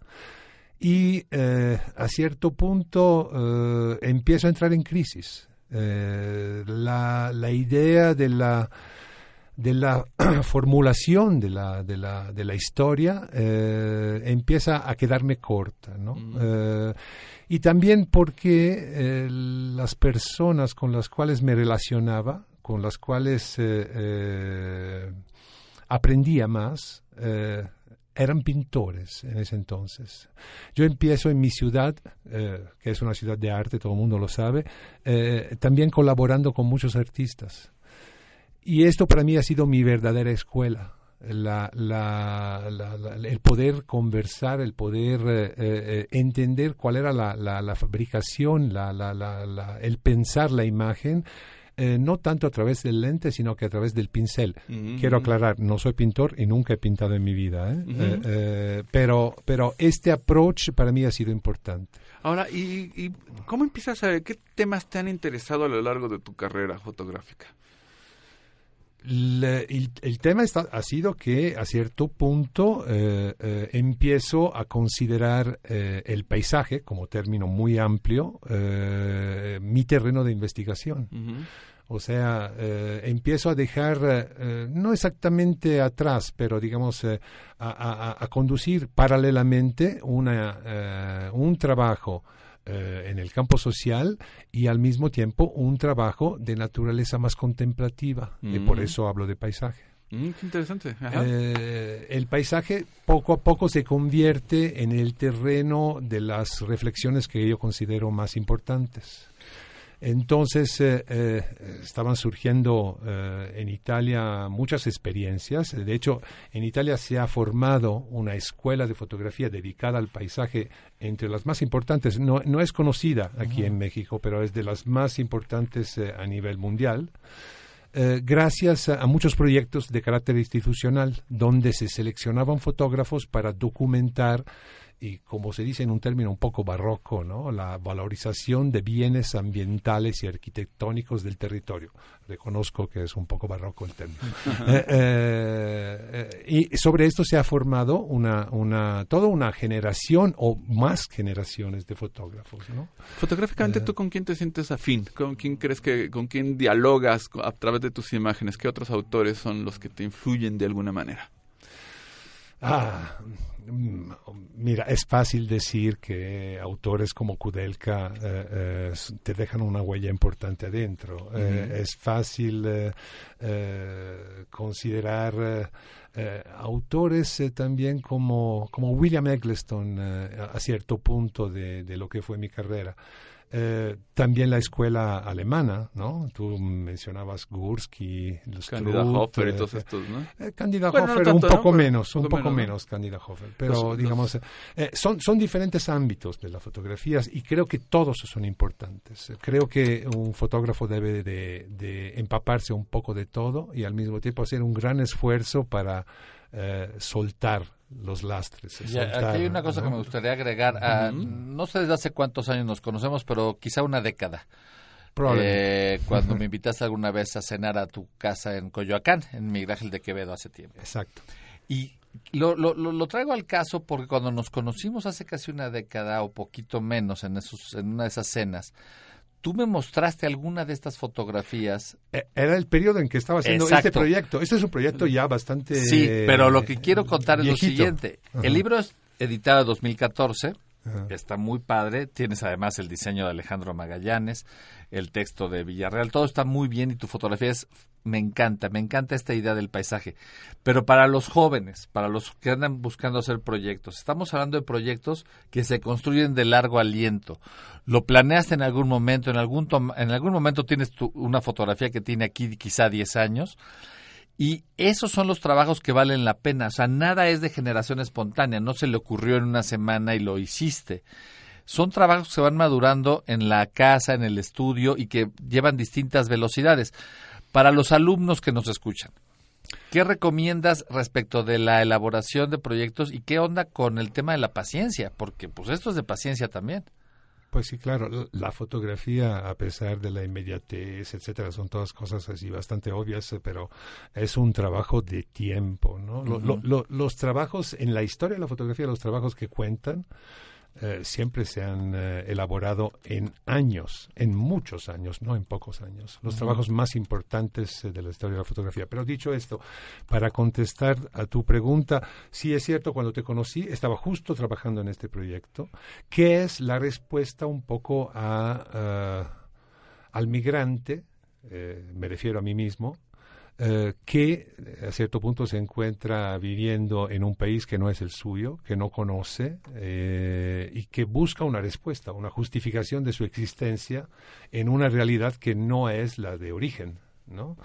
Y eh, a cierto punto eh, empiezo a entrar en crisis. Eh, la, la idea de la, de la formulación de la, de la, de la historia eh, empieza a quedarme corta. ¿no? Eh, y también porque eh, las personas con las cuales me relacionaba, con las cuales eh, aprendía más, eran pintores en ese entonces. Yo empiezo en mi ciudad, eh, que es una ciudad de arte, todo el mundo lo sabe, eh, también colaborando con muchos artistas. Y esto para mí ha sido mi verdadera escuela. La, la- la- la- el poder conversar, el poder eh, eh, entender cuál era la, fabricación, la- la- la- la- el pensar la imagen, eh, no tanto a través del lente, sino que a través del pincel. Mm. Quiero aclarar, no soy pintor y nunca he pintado en mi vida, ¿eh? Eh, eh, pero, pero este approach para mí ha sido importante. Ahora, ¿y, y cómo empiezas a ver qué temas te han interesado a lo largo de tu carrera fotográfica? Le- el, el tema está, ha sido que a cierto punto eh, eh, empiezo a considerar eh, el paisaje como término muy amplio mi terreno de investigación. O sea, empiezo a dejar, no exactamente atrás, pero digamos, a, a- a conducir paralelamente una, un trabajo eh, en el campo social y al mismo tiempo un trabajo de naturaleza más contemplativa. Y por Mm. eso hablo de paisaje. Mm, qué interesante. Eh, el paisaje poco a poco se convierte en el terreno de las reflexiones que yo considero más importantes. Entonces eh, eh, estaban surgiendo eh, en Italia muchas experiencias. De hecho, en Italia se ha formado una escuela de fotografía dedicada al paisaje entre las más importantes. No, no es conocida aquí en México, pero es de las más importantes a nivel mundial. Eh, gracias a, a muchos proyectos de carácter institucional donde se seleccionaban fotógrafos para documentar y como se dice en un término un poco barroco, ¿no? la valorización de bienes ambientales y arquitectónicos del territorio. Reconozco que es un poco barroco el término. Eh, eh, eh, y sobre esto se ha formado una, una, toda una generación o más generaciones de fotógrafos. ¿no? Fotográficamente, ¿tú con quién te sientes afín? ¿Con quién crees que, con quién dialogas a través de tus imágenes? ¿Qué otros autores son los que te influyen de alguna manera? Ah, mira, es fácil decir que autores como Kudelka eh, eh, te dejan una huella importante adentro. Eh, es fácil considerar autores también como, como William Eggleston a cierto punto de, de lo que fue mi carrera. Eh, también la escuela alemana, ¿no? Tú mencionabas Gursky, los Candida Struth, Hoffer y eh, todos estos, ¿no? eh, Candida Bueno, no Hoffer tanto, un poco menos, un poco menos, menos, ¿no? Candida Hoffer. Pero Los- digamos, eh, son, son diferentes ámbitos de las fotografías y creo que todos son importantes. Creo que un fotógrafo debe de, de empaparse un poco de todo y al mismo tiempo hacer un gran esfuerzo para eh, soltar los lastres. Ya, soltar, aquí hay una cosa ¿no? que me gustaría agregar. Ah, Ujú. No sé desde hace cuántos años nos conocemos, pero quizá una década. Probablemente. Eh, cuando me invitaste alguna vez a cenar a tu casa en Coyoacán, en Miguel de Quevedo hace tiempo. Exacto. Y lo, lo, lo, lo traigo al caso porque cuando nos conocimos hace casi una década o poquito menos en, esos, en una de esas cenas, tú me mostraste alguna de estas fotografías. E, era el periodo en que estaba haciendo este proyecto. Este es un proyecto ya bastante... Sí, pero lo que quiero contar es lo siguiente. El libro es editado en 2014 Está muy padre. Tienes además el diseño de Alejandro Magallanes, el texto de Villarreal. Todo está muy bien y tu fotografía es. Me encanta, me encanta esta idea del paisaje. Pero para los jóvenes, para los que andan buscando hacer proyectos, estamos hablando de proyectos que se construyen de largo aliento. Lo planeaste en algún momento, en algún, en algún momento tienes una fotografía que tiene aquí quizá 10 años y esos son los trabajos que valen la pena. O sea, nada es de generación espontánea. No se le ocurrió en una semana y lo hiciste. Son trabajos que se van madurando en la casa, en el estudio y que llevan distintas velocidades. Para los alumnos que nos escuchan, ¿qué recomiendas respecto de la elaboración de proyectos y qué onda con el tema de la paciencia? Porque pues esto es de paciencia también. Pues sí, claro, la fotografía, a pesar de la inmediatez, etcétera, son todas cosas así bastante obvias, eh, pero es un trabajo de tiempo, ¿no? los trabajos, en la historia de la fotografía, los trabajos que cuentan, eh, siempre se han eh, elaborado en años, en muchos años, no en pocos años, los trabajos más importantes eh, de la historia de la fotografía. Pero dicho esto, para contestar a tu pregunta, sí es cierto, cuando te conocí estaba justo trabajando en este proyecto, que es la respuesta un poco a, al migrante, me refiero a mí mismo, eh, que a cierto punto se encuentra viviendo en un país que no es el suyo, que no conoce eh, y que busca una respuesta, una justificación de su existencia en una realidad que no es la de origen, ¿no?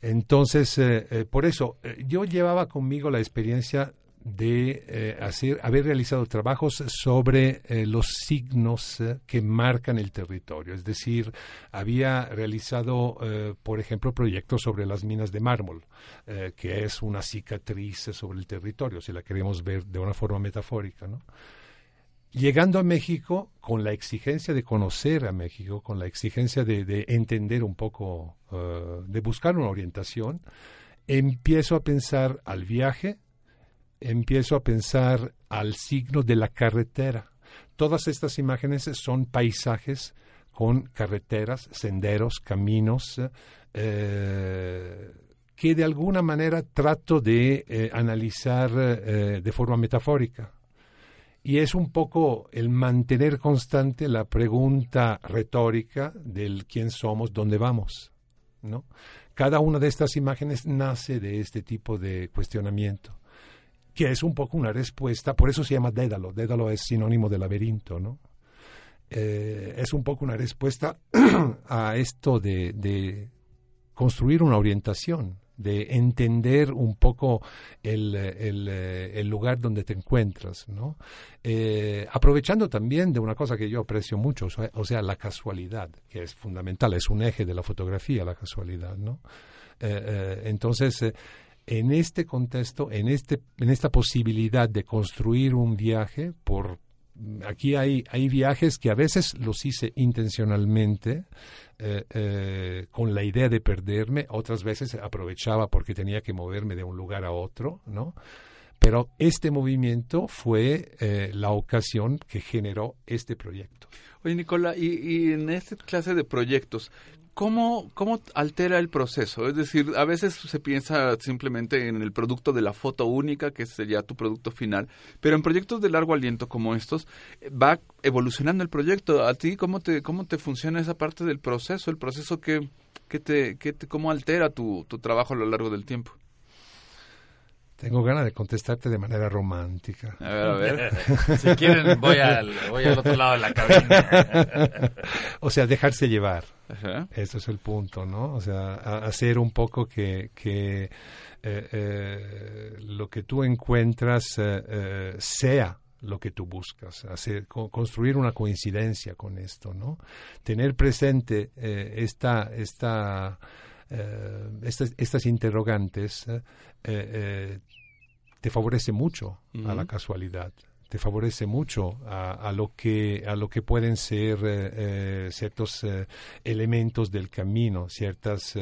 Entonces, eh, por eso, yo llevaba conmigo la experiencia de eh, hacer, haber realizado trabajos sobre eh, los signos eh, que marcan el territorio. Es decir, había realizado, por ejemplo, proyectos sobre las minas de mármol, que es una cicatriz sobre el territorio, si la queremos ver de una forma metafórica. ¿no? Llegando a México, con la exigencia de conocer a México, con la exigencia de, de entender un poco, de buscar una orientación, empiezo a pensar al viaje, empiezo a pensar al signo de la carretera. Todas estas imágenes son paisajes con carreteras, senderos, caminos, eh, que de alguna manera trato de eh, analizar eh, de forma metafórica. Y es un poco el mantener constante la pregunta retórica del quién somos, dónde vamos. ¿no? Cada una de estas imágenes nace de este tipo de cuestionamiento que es un poco una respuesta, por eso se llama Dédalo, Dédalo es sinónimo de laberinto, ¿no? Eh, es un poco una respuesta a esto de, construir una orientación, de entender un poco el, el, lugar donde te encuentras, ¿no? Eh, aprovechando también de una cosa que yo aprecio mucho, o sea, la casualidad, que es fundamental, es un eje de la fotografía, la casualidad, ¿no? Eh, entonces, en este contexto, en, este, en esta posibilidad de construir un viaje, por aquí hay, hay viajes que a veces los hice intencionalmente eh, eh, con la idea de perderme, otras veces aprovechaba porque tenía que moverme de un lugar a otro, ¿no? Pero este movimiento fue eh, la ocasión que generó este proyecto. Oye, Nicola, y, y en esta clase de proyectos, ¿Cómo, ¿Cómo altera el proceso? Es decir, a veces se piensa simplemente en el producto de la foto única, que sería tu producto final, pero en proyectos de largo aliento como estos, va evolucionando el proyecto. ¿A ti cómo te, cómo te funciona esa parte del proceso? ¿El proceso que, que te, que te, cómo altera tu, tu trabajo a lo largo del tiempo? Tengo ganas de contestarte de manera romántica. A ver, a ver. si quieren, voy al, voy al otro lado de la cabina. o sea, dejarse llevar. Eso es el punto, ¿no? O sea, hacer un poco que, que eh, eh, lo que tú encuentras eh, sea lo que tú buscas, hacer, construir una coincidencia con esto, ¿no? Tener presente esta, esta estas, estas, interrogantes te favorece mucho a la casualidad te favorece mucho a, lo que a lo que pueden ser ciertos elementos del camino ciertas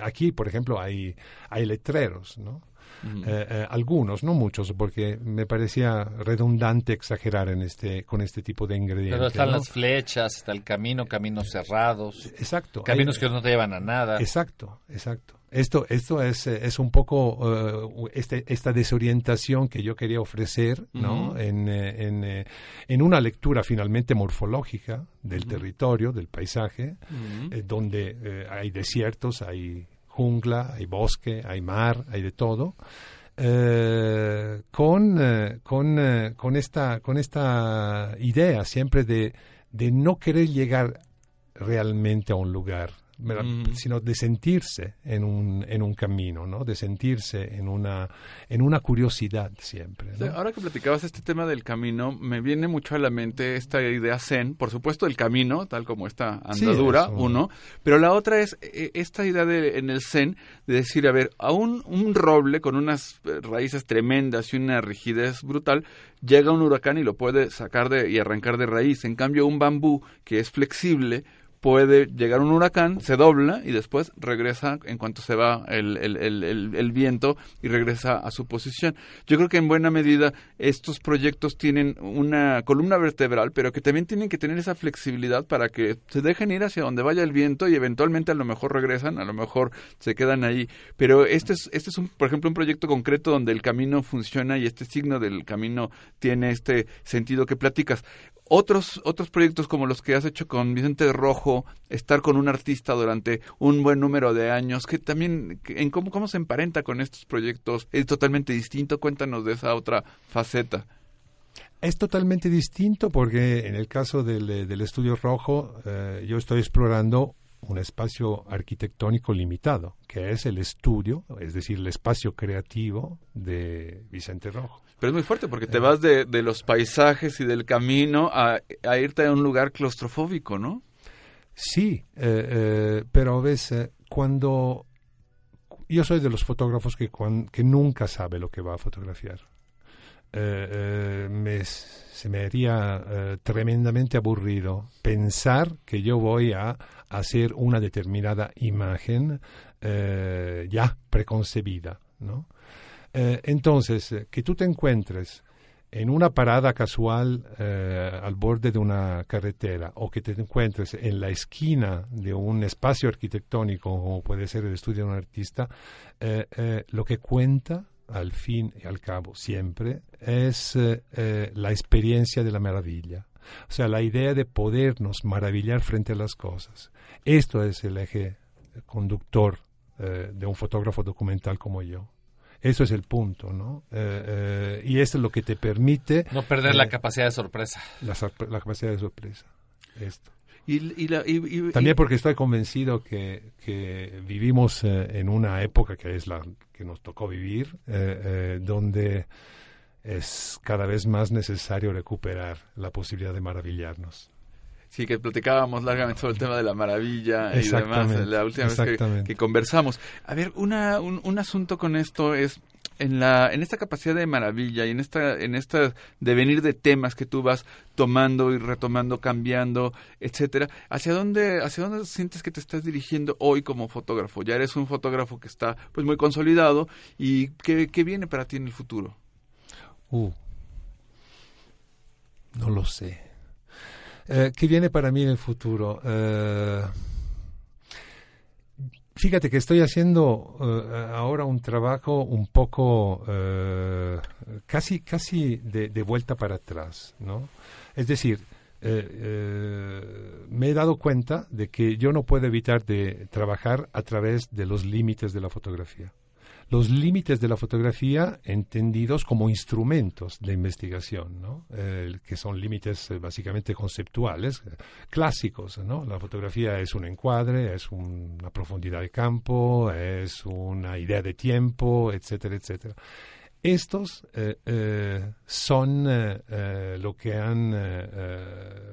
aquí por ejemplo hay hay letreros no Eh, eh, algunos, no muchos, porque me parecía redundante exagerar en este, con este tipo de ingredientes. Pero están ¿no? las flechas, está el camino, caminos cerrados. Exacto. Caminos Hay- que no te llevan a nada. Exacto, exacto. Esto, esto es, eh, es un poco eh, este- esta desorientación que yo quería ofrecer ¿no? En, eh, en, en una lectura finalmente morfológica del territorio, del paisaje, eh, donde eh, hay desiertos, hay jungla, hay bosque, hay mar, hay de todo. eh, con, con, con, esta, con esta idea siempre de, de no querer llegar realmente a un lugar. Mm. sino de sentirse en un, en un camino, ¿no? de sentirse en una, en una curiosidad siempre. Ahora que platicabas este tema del camino, me viene mucho a la mente esta idea zen, por supuesto el camino, tal como esta andadura, uno, pero la otra es eh, esta idea de, en el zen de decir, a ver, a un, un roble con unas eh, raíces tremendas y una rigidez brutal, llega un huracán y lo puede sacar de, y arrancar de raíz. En cambio, un bambú que es flexible, puede llegar un huracán, se dobla y después regresa en cuanto se va el, el- el- el- viento y regresa a su posición. Yo creo que en buena medida estos proyectos tienen una columna vertebral, pero que también tienen que tener esa flexibilidad para que se dejen ir hacia donde vaya el viento y eventualmente a lo mejor regresan, a lo mejor se quedan ahí. Pero este es, este es un, por ejemplo, un proyecto concreto donde el camino funciona y este signo del camino tiene este sentido que platicas otros otros proyectos como los que has hecho con Vicente Rojo, estar con un artista durante un buen número de años, que también en cómo cómo se emparenta con estos proyectos es totalmente distinto. Cuéntanos de esa otra faceta. Es totalmente distinto porque en el caso del, eh, del estudio rojo eh, yo estoy explorando un espacio arquitectónico limitado, que es el estudio, es decir, el espacio creativo de Vicente Rojo. Pero es muy fuerte porque te vas de, de los paisajes y del camino a, a irte a un lugar claustrofóbico, ¿no? Sí, eh, eh, pero ves, eh, cuando yo soy de los fotógrafos que, cuan- que nunca sabe lo que va a fotografiar. Eh, eh, me- se me haría eh, tremendamente aburrido pensar que yo voy a hacer una determinada imagen eh, ya preconcebida, ¿no? Entonces, que tú te encuentres en una parada casual al borde de una carretera o que te encuentres en la esquina de un espacio arquitectónico como puede ser el estudio de un artista, lo que cuenta al fin y al cabo siempre es eh, eh, la experiencia de la maravilla. O sea, la idea de podernos maravillar frente a las cosas. Esto es el eje conductor eh, de un fotógrafo documental como yo. Eso es el punto, ¿no? Eh, eh, y eso es lo que te permite... No perder la capacidad de sorpresa. la, la capacidad de sorpresa. Esto. Y, y la- y- y- También porque estoy convencido que, que vivimos eh, en una época que es la que nos tocó vivir, eh, eh, donde es cada vez más necesario recuperar la posibilidad de maravillarnos. Sí, que platicábamos largamente sobre el tema de la maravilla y demás la última vez que conversamos. A ver, una, un, un asunto con esto es en la en esta capacidad de maravilla y en esta en esta devenir de temas que tú vas tomando y retomando, cambiando, etcétera. ¿Hacia dónde hacia dónde sientes que te estás dirigiendo hoy como fotógrafo? Ya eres un fotógrafo que está pues muy consolidado y qué, qué viene para ti en el futuro. Uh, no lo sé. Eh, ¿Qué viene para mí en el futuro? Eh, fíjate que estoy haciendo eh, ahora un trabajo un poco casi, casi de, de vuelta para atrás, ¿no? Es decir, me he dado cuenta de que yo no puedo evitar de trabajar a través de los límites de la fotografía los límites de la fotografía entendidos como instrumentos de investigación, ¿no? Que son límites eh, básicamente conceptuales, clásicos. La fotografía es un encuadre, es un- una profundidad de campo, es una idea de tiempo, etcétera, etcétera. Estos eh, eh, son lo que han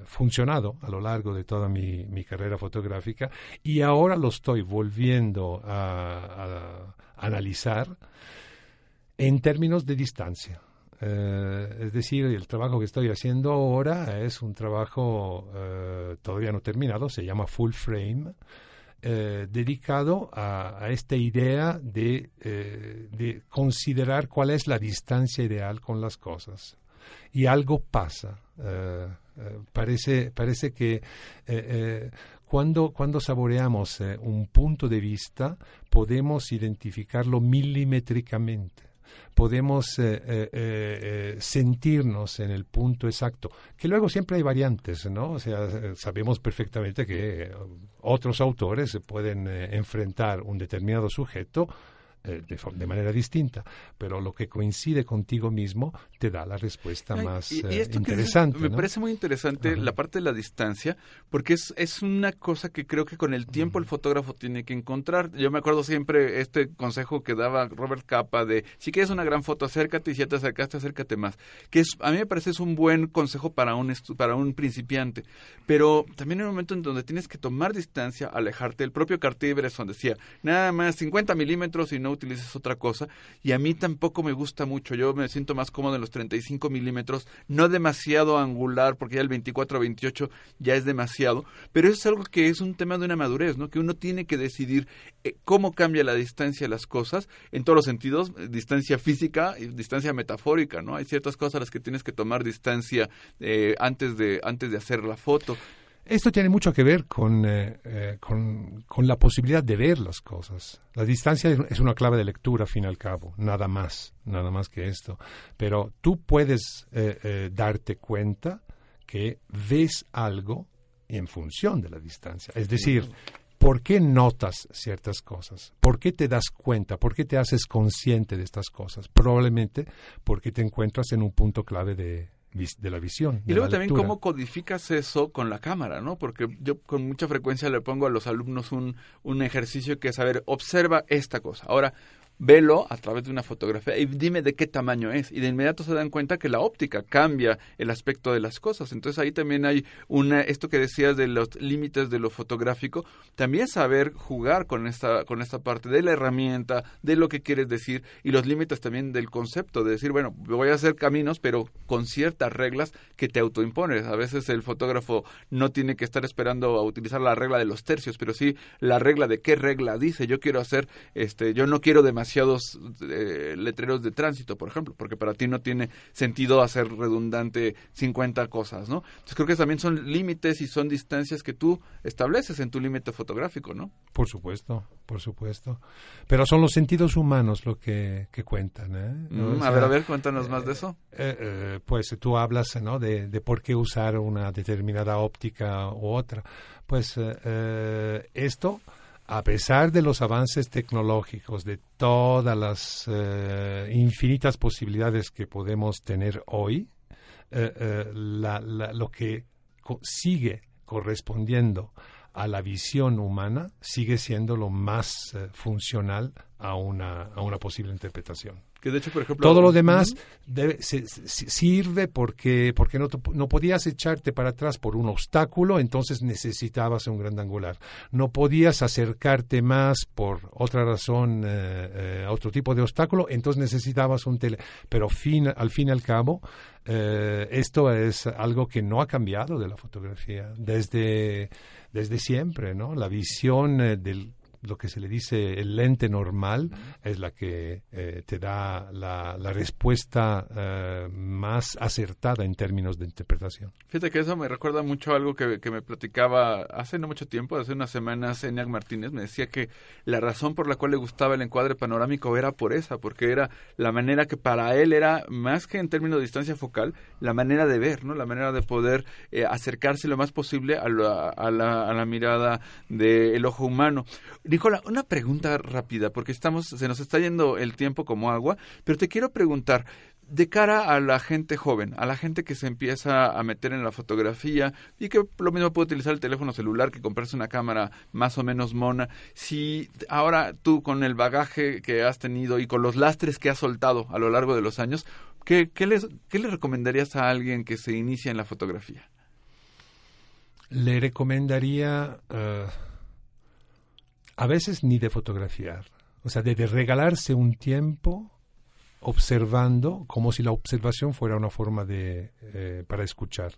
funcionado a lo largo de toda mi, mi carrera fotográfica y ahora lo estoy volviendo a analizar en términos de distancia. Eh, es decir, el trabajo que estoy haciendo ahora es un trabajo eh, todavía no terminado, se llama Full Frame, eh, dedicado a, esta idea de, de considerar cuál es la distancia ideal con las cosas. Y algo pasa. Parece, parece que cuando, cuando saboreamos eh, un punto de vista podemos identificarlo milimétricamente podemos eh, eh, sentirnos en el punto exacto, que luego siempre hay variantes, ¿no? O sea, sabemos perfectamente que otros autores pueden enfrentar un determinado sujeto eh, de, de, manera distinta, pero lo que coincide contigo mismo te da la respuesta Ay, más y, y eh, esto interesante. Me ¿no? parece muy interesante Ajá. la parte de la distancia, porque es, es una cosa que creo que con el tiempo el fotógrafo tiene que encontrar. Yo me acuerdo siempre este consejo que daba Robert Capa de si quieres una gran foto, acércate y si ya te acercaste, acércate más. Que es, a mí me parece es un buen consejo para un, para un principiante, pero también hay un momento en donde tienes que tomar distancia, alejarte. El propio Cartier-Bresson decía, nada más 50 milímetros y no utilices otra cosa. Y a mí tampoco me gusta mucho. Yo me siento más cómodo en los 35 milímetros, no demasiado angular, porque ya el 24-28 ya es demasiado. Pero eso es algo que es un tema de una madurez, ¿no? Que uno tiene que decidir eh, cómo cambia la distancia de las cosas en todos los sentidos, eh, distancia física y distancia metafórica, ¿no? Hay ciertas cosas a las que tienes que tomar distancia eh, antes, de, antes de hacer la foto. Esto tiene mucho que ver con, eh, eh, con, con, la posibilidad de ver las cosas. La distancia es una clave de lectura, al fin y al cabo, nada más, nada más que esto. Pero tú puedes eh darte cuenta que ves algo en función de la distancia. Es decir, ¿por qué notas ciertas cosas? ¿Por qué te das cuenta? ¿Por qué te haces consciente de estas cosas? Probablemente porque te encuentras en un punto clave de, de la visión. Y luego también cómo codificas eso con la cámara, ¿no? Porque yo con mucha frecuencia le pongo a los alumnos un, un ejercicio que es, a ver, observa esta cosa. Ahora, velo a través de una fotografía y dime de qué tamaño es. Y de inmediato se dan cuenta que la óptica cambia el aspecto de las cosas. Entonces ahí también hay una, esto que decías de los límites de lo fotográfico, también saber jugar con esta, con esta parte de la herramienta, de lo que quieres decir y los límites también del concepto, de decir, bueno, voy a hacer caminos, pero con ciertas reglas que te autoimpones. A veces el fotógrafo no tiene que estar esperando a utilizar la regla de los tercios, pero sí la regla de qué regla dice. Yo quiero hacer, este, yo no quiero demasiado demasiados eh, letreros de tránsito, por ejemplo, porque para ti no tiene sentido hacer redundante 50 cosas, ¿no? Entonces creo que también son límites y son distancias que tú estableces en tu límite fotográfico, ¿no? Por supuesto, por supuesto. Pero son los sentidos humanos lo que, que cuentan, ¿eh? Mm, o sea, a ver, a ver, cuéntanos más de eso. Eh, pues tú hablas, ¿no? De, de, por qué usar una determinada óptica u otra. Pues eh, esto a pesar de los avances tecnológicos, de todas las eh, infinitas posibilidades que podemos tener hoy, eh, eh, la, la, lo que sigue correspondiendo a la visión humana sigue siendo lo más funcional a una, a una posible interpretación. Que de hecho, por ejemplo, todo lo demás -huh. debe, se, se, sirve porque, porque no, no podías echarte para atrás por un obstáculo, entonces necesitabas un gran angular. No podías acercarte más por otra razón eh, eh, otro tipo de obstáculo, entonces necesitabas un tele. Pero fin, al fin y al cabo, eh, esto es algo que no ha cambiado de la fotografía desde, desde siempre, ¿no? La visión del lo que se le dice el lente normal es la que eh, te da la, la respuesta eh, más acertada en términos de interpretación. Fíjate que eso me recuerda mucho a algo que, que, me platicaba hace no mucho tiempo, hace unas semanas, Eniac Martínez me decía que la razón por la cual le gustaba el encuadre panorámico era por esa, porque era la manera que para él era, más que en términos de distancia focal, la manera de ver, ¿no? la manera de poder eh, acercarse lo más posible a la, a la, a la mirada del ojo humano. Nicola, una pregunta rápida, porque estamos, se nos está yendo el tiempo como agua, pero te quiero preguntar, de cara a la gente joven, a la gente que se empieza a meter en la fotografía y que lo mismo puede utilizar el teléfono celular que comprarse una cámara más o menos mona, si ahora tú con el bagaje que has tenido y con los lastres que has soltado a lo largo de los años, ¿qué, les, le recomendarías a alguien que se inicia en la fotografía? Le recomendaría... Uh a veces ni de fotografiar, o sea, de, de, regalarse un tiempo observando como si la observación fuera una forma de eh, para escuchar.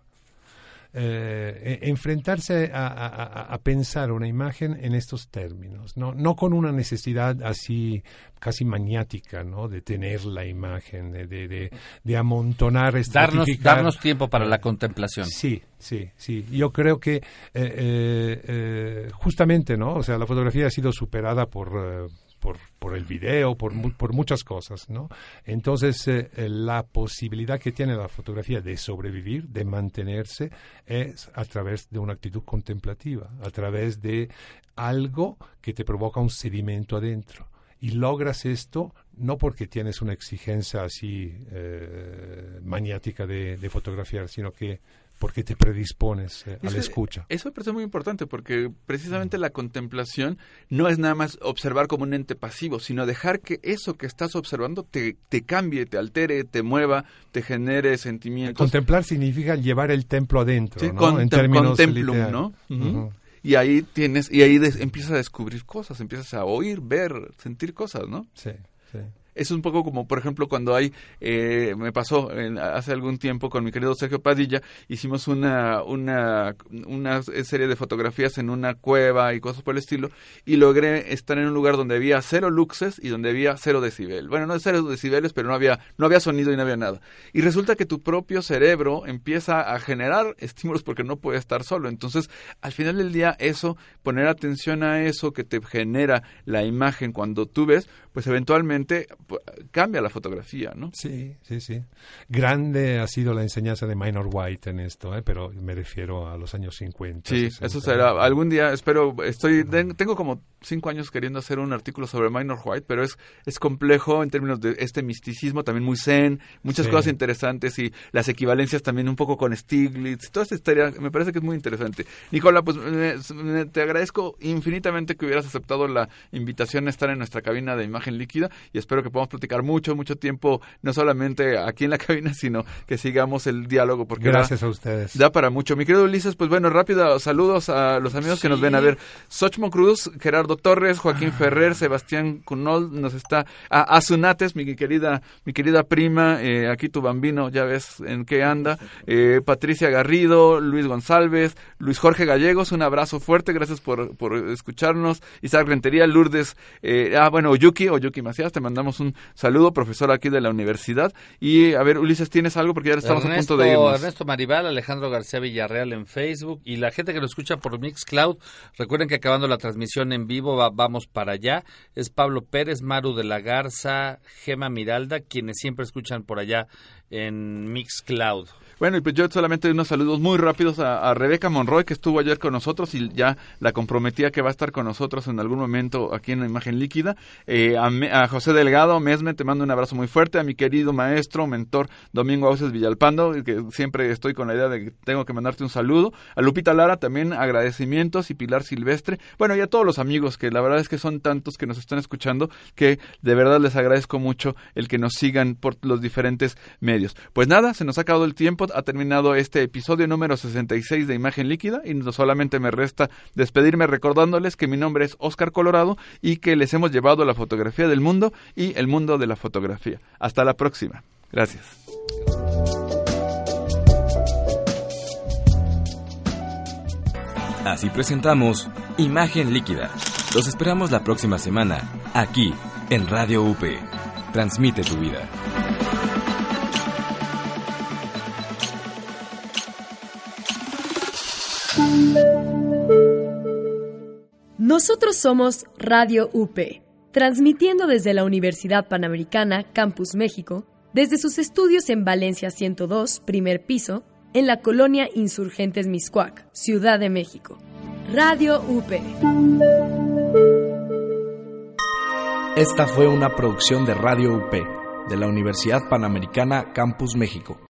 Eh, e- enfrentarse a, a- a pensar una imagen en estos términos, ¿no? no con una necesidad así casi maniática, ¿no? de tener la imagen, de, de, de, de amontonar, Darnos, darnos tiempo para la contemplación. Sí, sí, sí. Yo creo que eh, eh, justamente, ¿no? O sea, la fotografía ha sido superada por, por, por el video, por, por muchas cosas, ¿no? Entonces, eh, eh, la posibilidad que tiene la fotografía de sobrevivir, de mantenerse, es a través de una actitud contemplativa, a través de algo que te provoca un sedimento adentro. Y logras esto no porque tienes una exigencia así eh, maniática de fotografiar, sino que porque te predispones eh, a la escucha. Eso me parece muy importante porque precisamente la contemplación no es nada más observar como un ente pasivo, sino dejar que eso que estás observando te, te cambie, te altere, te mueva, te genere sentimientos. Contemplar significa llevar el templo adentro, Sí, ¿no? contem- en términos contemplum. ¿no? Y ahí tienes, y ahí des- empiezas a descubrir cosas, empiezas a oír, ver, sentir cosas, ¿no? Sí, sí. Es un poco como, por ejemplo, cuando hay, eh, me pasó en- hace algún tiempo con mi querido Sergio Padilla, hicimos una, una, una serie de fotografías en una cueva y cosas por el estilo, y logré estar en un lugar donde había cero luxes y donde había cero decibel. Bueno, no cero decibeles, pero no había, no había sonido y no había nada. Y resulta que tu propio cerebro empieza a generar estímulos porque no puede estar solo. Entonces, al final del día, eso, poner atención a eso que te genera la imagen cuando tú ves, pues eventualmente cambia la fotografía, ¿no? Sí, sí, sí. Grande ha sido la enseñanza de Minor White en esto, ¿eh? pero me refiero a los años 50. Sí, 60. eso será. Algún día, espero, estoy, ten- tengo como cinco años queriendo hacer un artículo sobre Minor White, pero es, es complejo en términos de este misticismo, también muy zen, muchas Sí. cosas interesantes y las equivalencias también un poco con Stiglitz, toda esta historia me parece que es muy interesante. Nicola, pues me- me- te agradezco infinitamente que hubieras aceptado la invitación a estar en nuestra cabina de imagen líquida y espero que podamos platicar mucho, mucho tiempo, no solamente aquí en la cabina, sino que sigamos el diálogo. Porque da- Gracias a ustedes. Da para mucho. Mi querido Ulises, pues bueno, rápido, saludos a los amigos que nos ven. A ver, Xochmo Cruz, Gerardo Torres, Joaquín Ferrer, Sebastián Cunol, nos está... A Azunates, mi querida, mi querida prima, eh, aquí tu bambino, ya ves en qué anda. Eh, Patricia Garrido, Luis González, Luis Jorge Gallegos, un abrazo fuerte, gracias por, por escucharnos. Isaac Rentería, Lourdes, eh, ah, bueno, Oyuki, Oyuki Macías, te mandamos un saludo, profesor aquí de la universidad. Y a ver, Ulises, ¿tienes algo? Porque ya estamos a punto de irnos. Ernesto Maribal, Alejandro García Villarreal en Facebook y la gente que nos escucha por Mixcloud, recuerden que acabando la transmisión en vivo va- vamos para allá. Es Pablo Pérez, Maru de la Garza, Gema Miralda, quienes siempre escuchan por allá en Mixcloud. Bueno, y pues yo solamente unos saludos muy rápidos a, a Rebeca Monroy, que estuvo ayer con nosotros y ya la comprometía que va a estar con nosotros en algún momento aquí en la imagen líquida. Eh, a, a José Delgado, Mesme, te mando un abrazo muy fuerte. A mi querido maestro, mentor Domingo Auces Villalpando, que siempre estoy con la idea de que tengo que mandarte un saludo. A Lupita Lara también agradecimientos y Pilar Silvestre. Bueno, y a todos los amigos, que la verdad es que son tantos que nos están escuchando, que de verdad les agradezco mucho el que nos sigan por los diferentes medios. Pues nada, se nos ha acabado el tiempo, ha terminado este episodio número 66 de Imagen Líquida y no solamente me resta despedirme recordándoles que mi nombre es Oscar Colorado y que les hemos llevado la fotografía del mundo y el mundo de la fotografía. Hasta la próxima. Gracias. Así presentamos Imagen Líquida. Los esperamos la próxima semana, aquí, en Radio UP. Transmite tu vida. Nosotros somos Radio UP, transmitiendo desde la Universidad Panamericana, Campus México, desde sus estudios en Valencia 102, primer piso, en la colonia Insurgentes Miscuac, Ciudad de México. Radio UP. Esta fue una producción de Radio UP, de la Universidad Panamericana Campus México.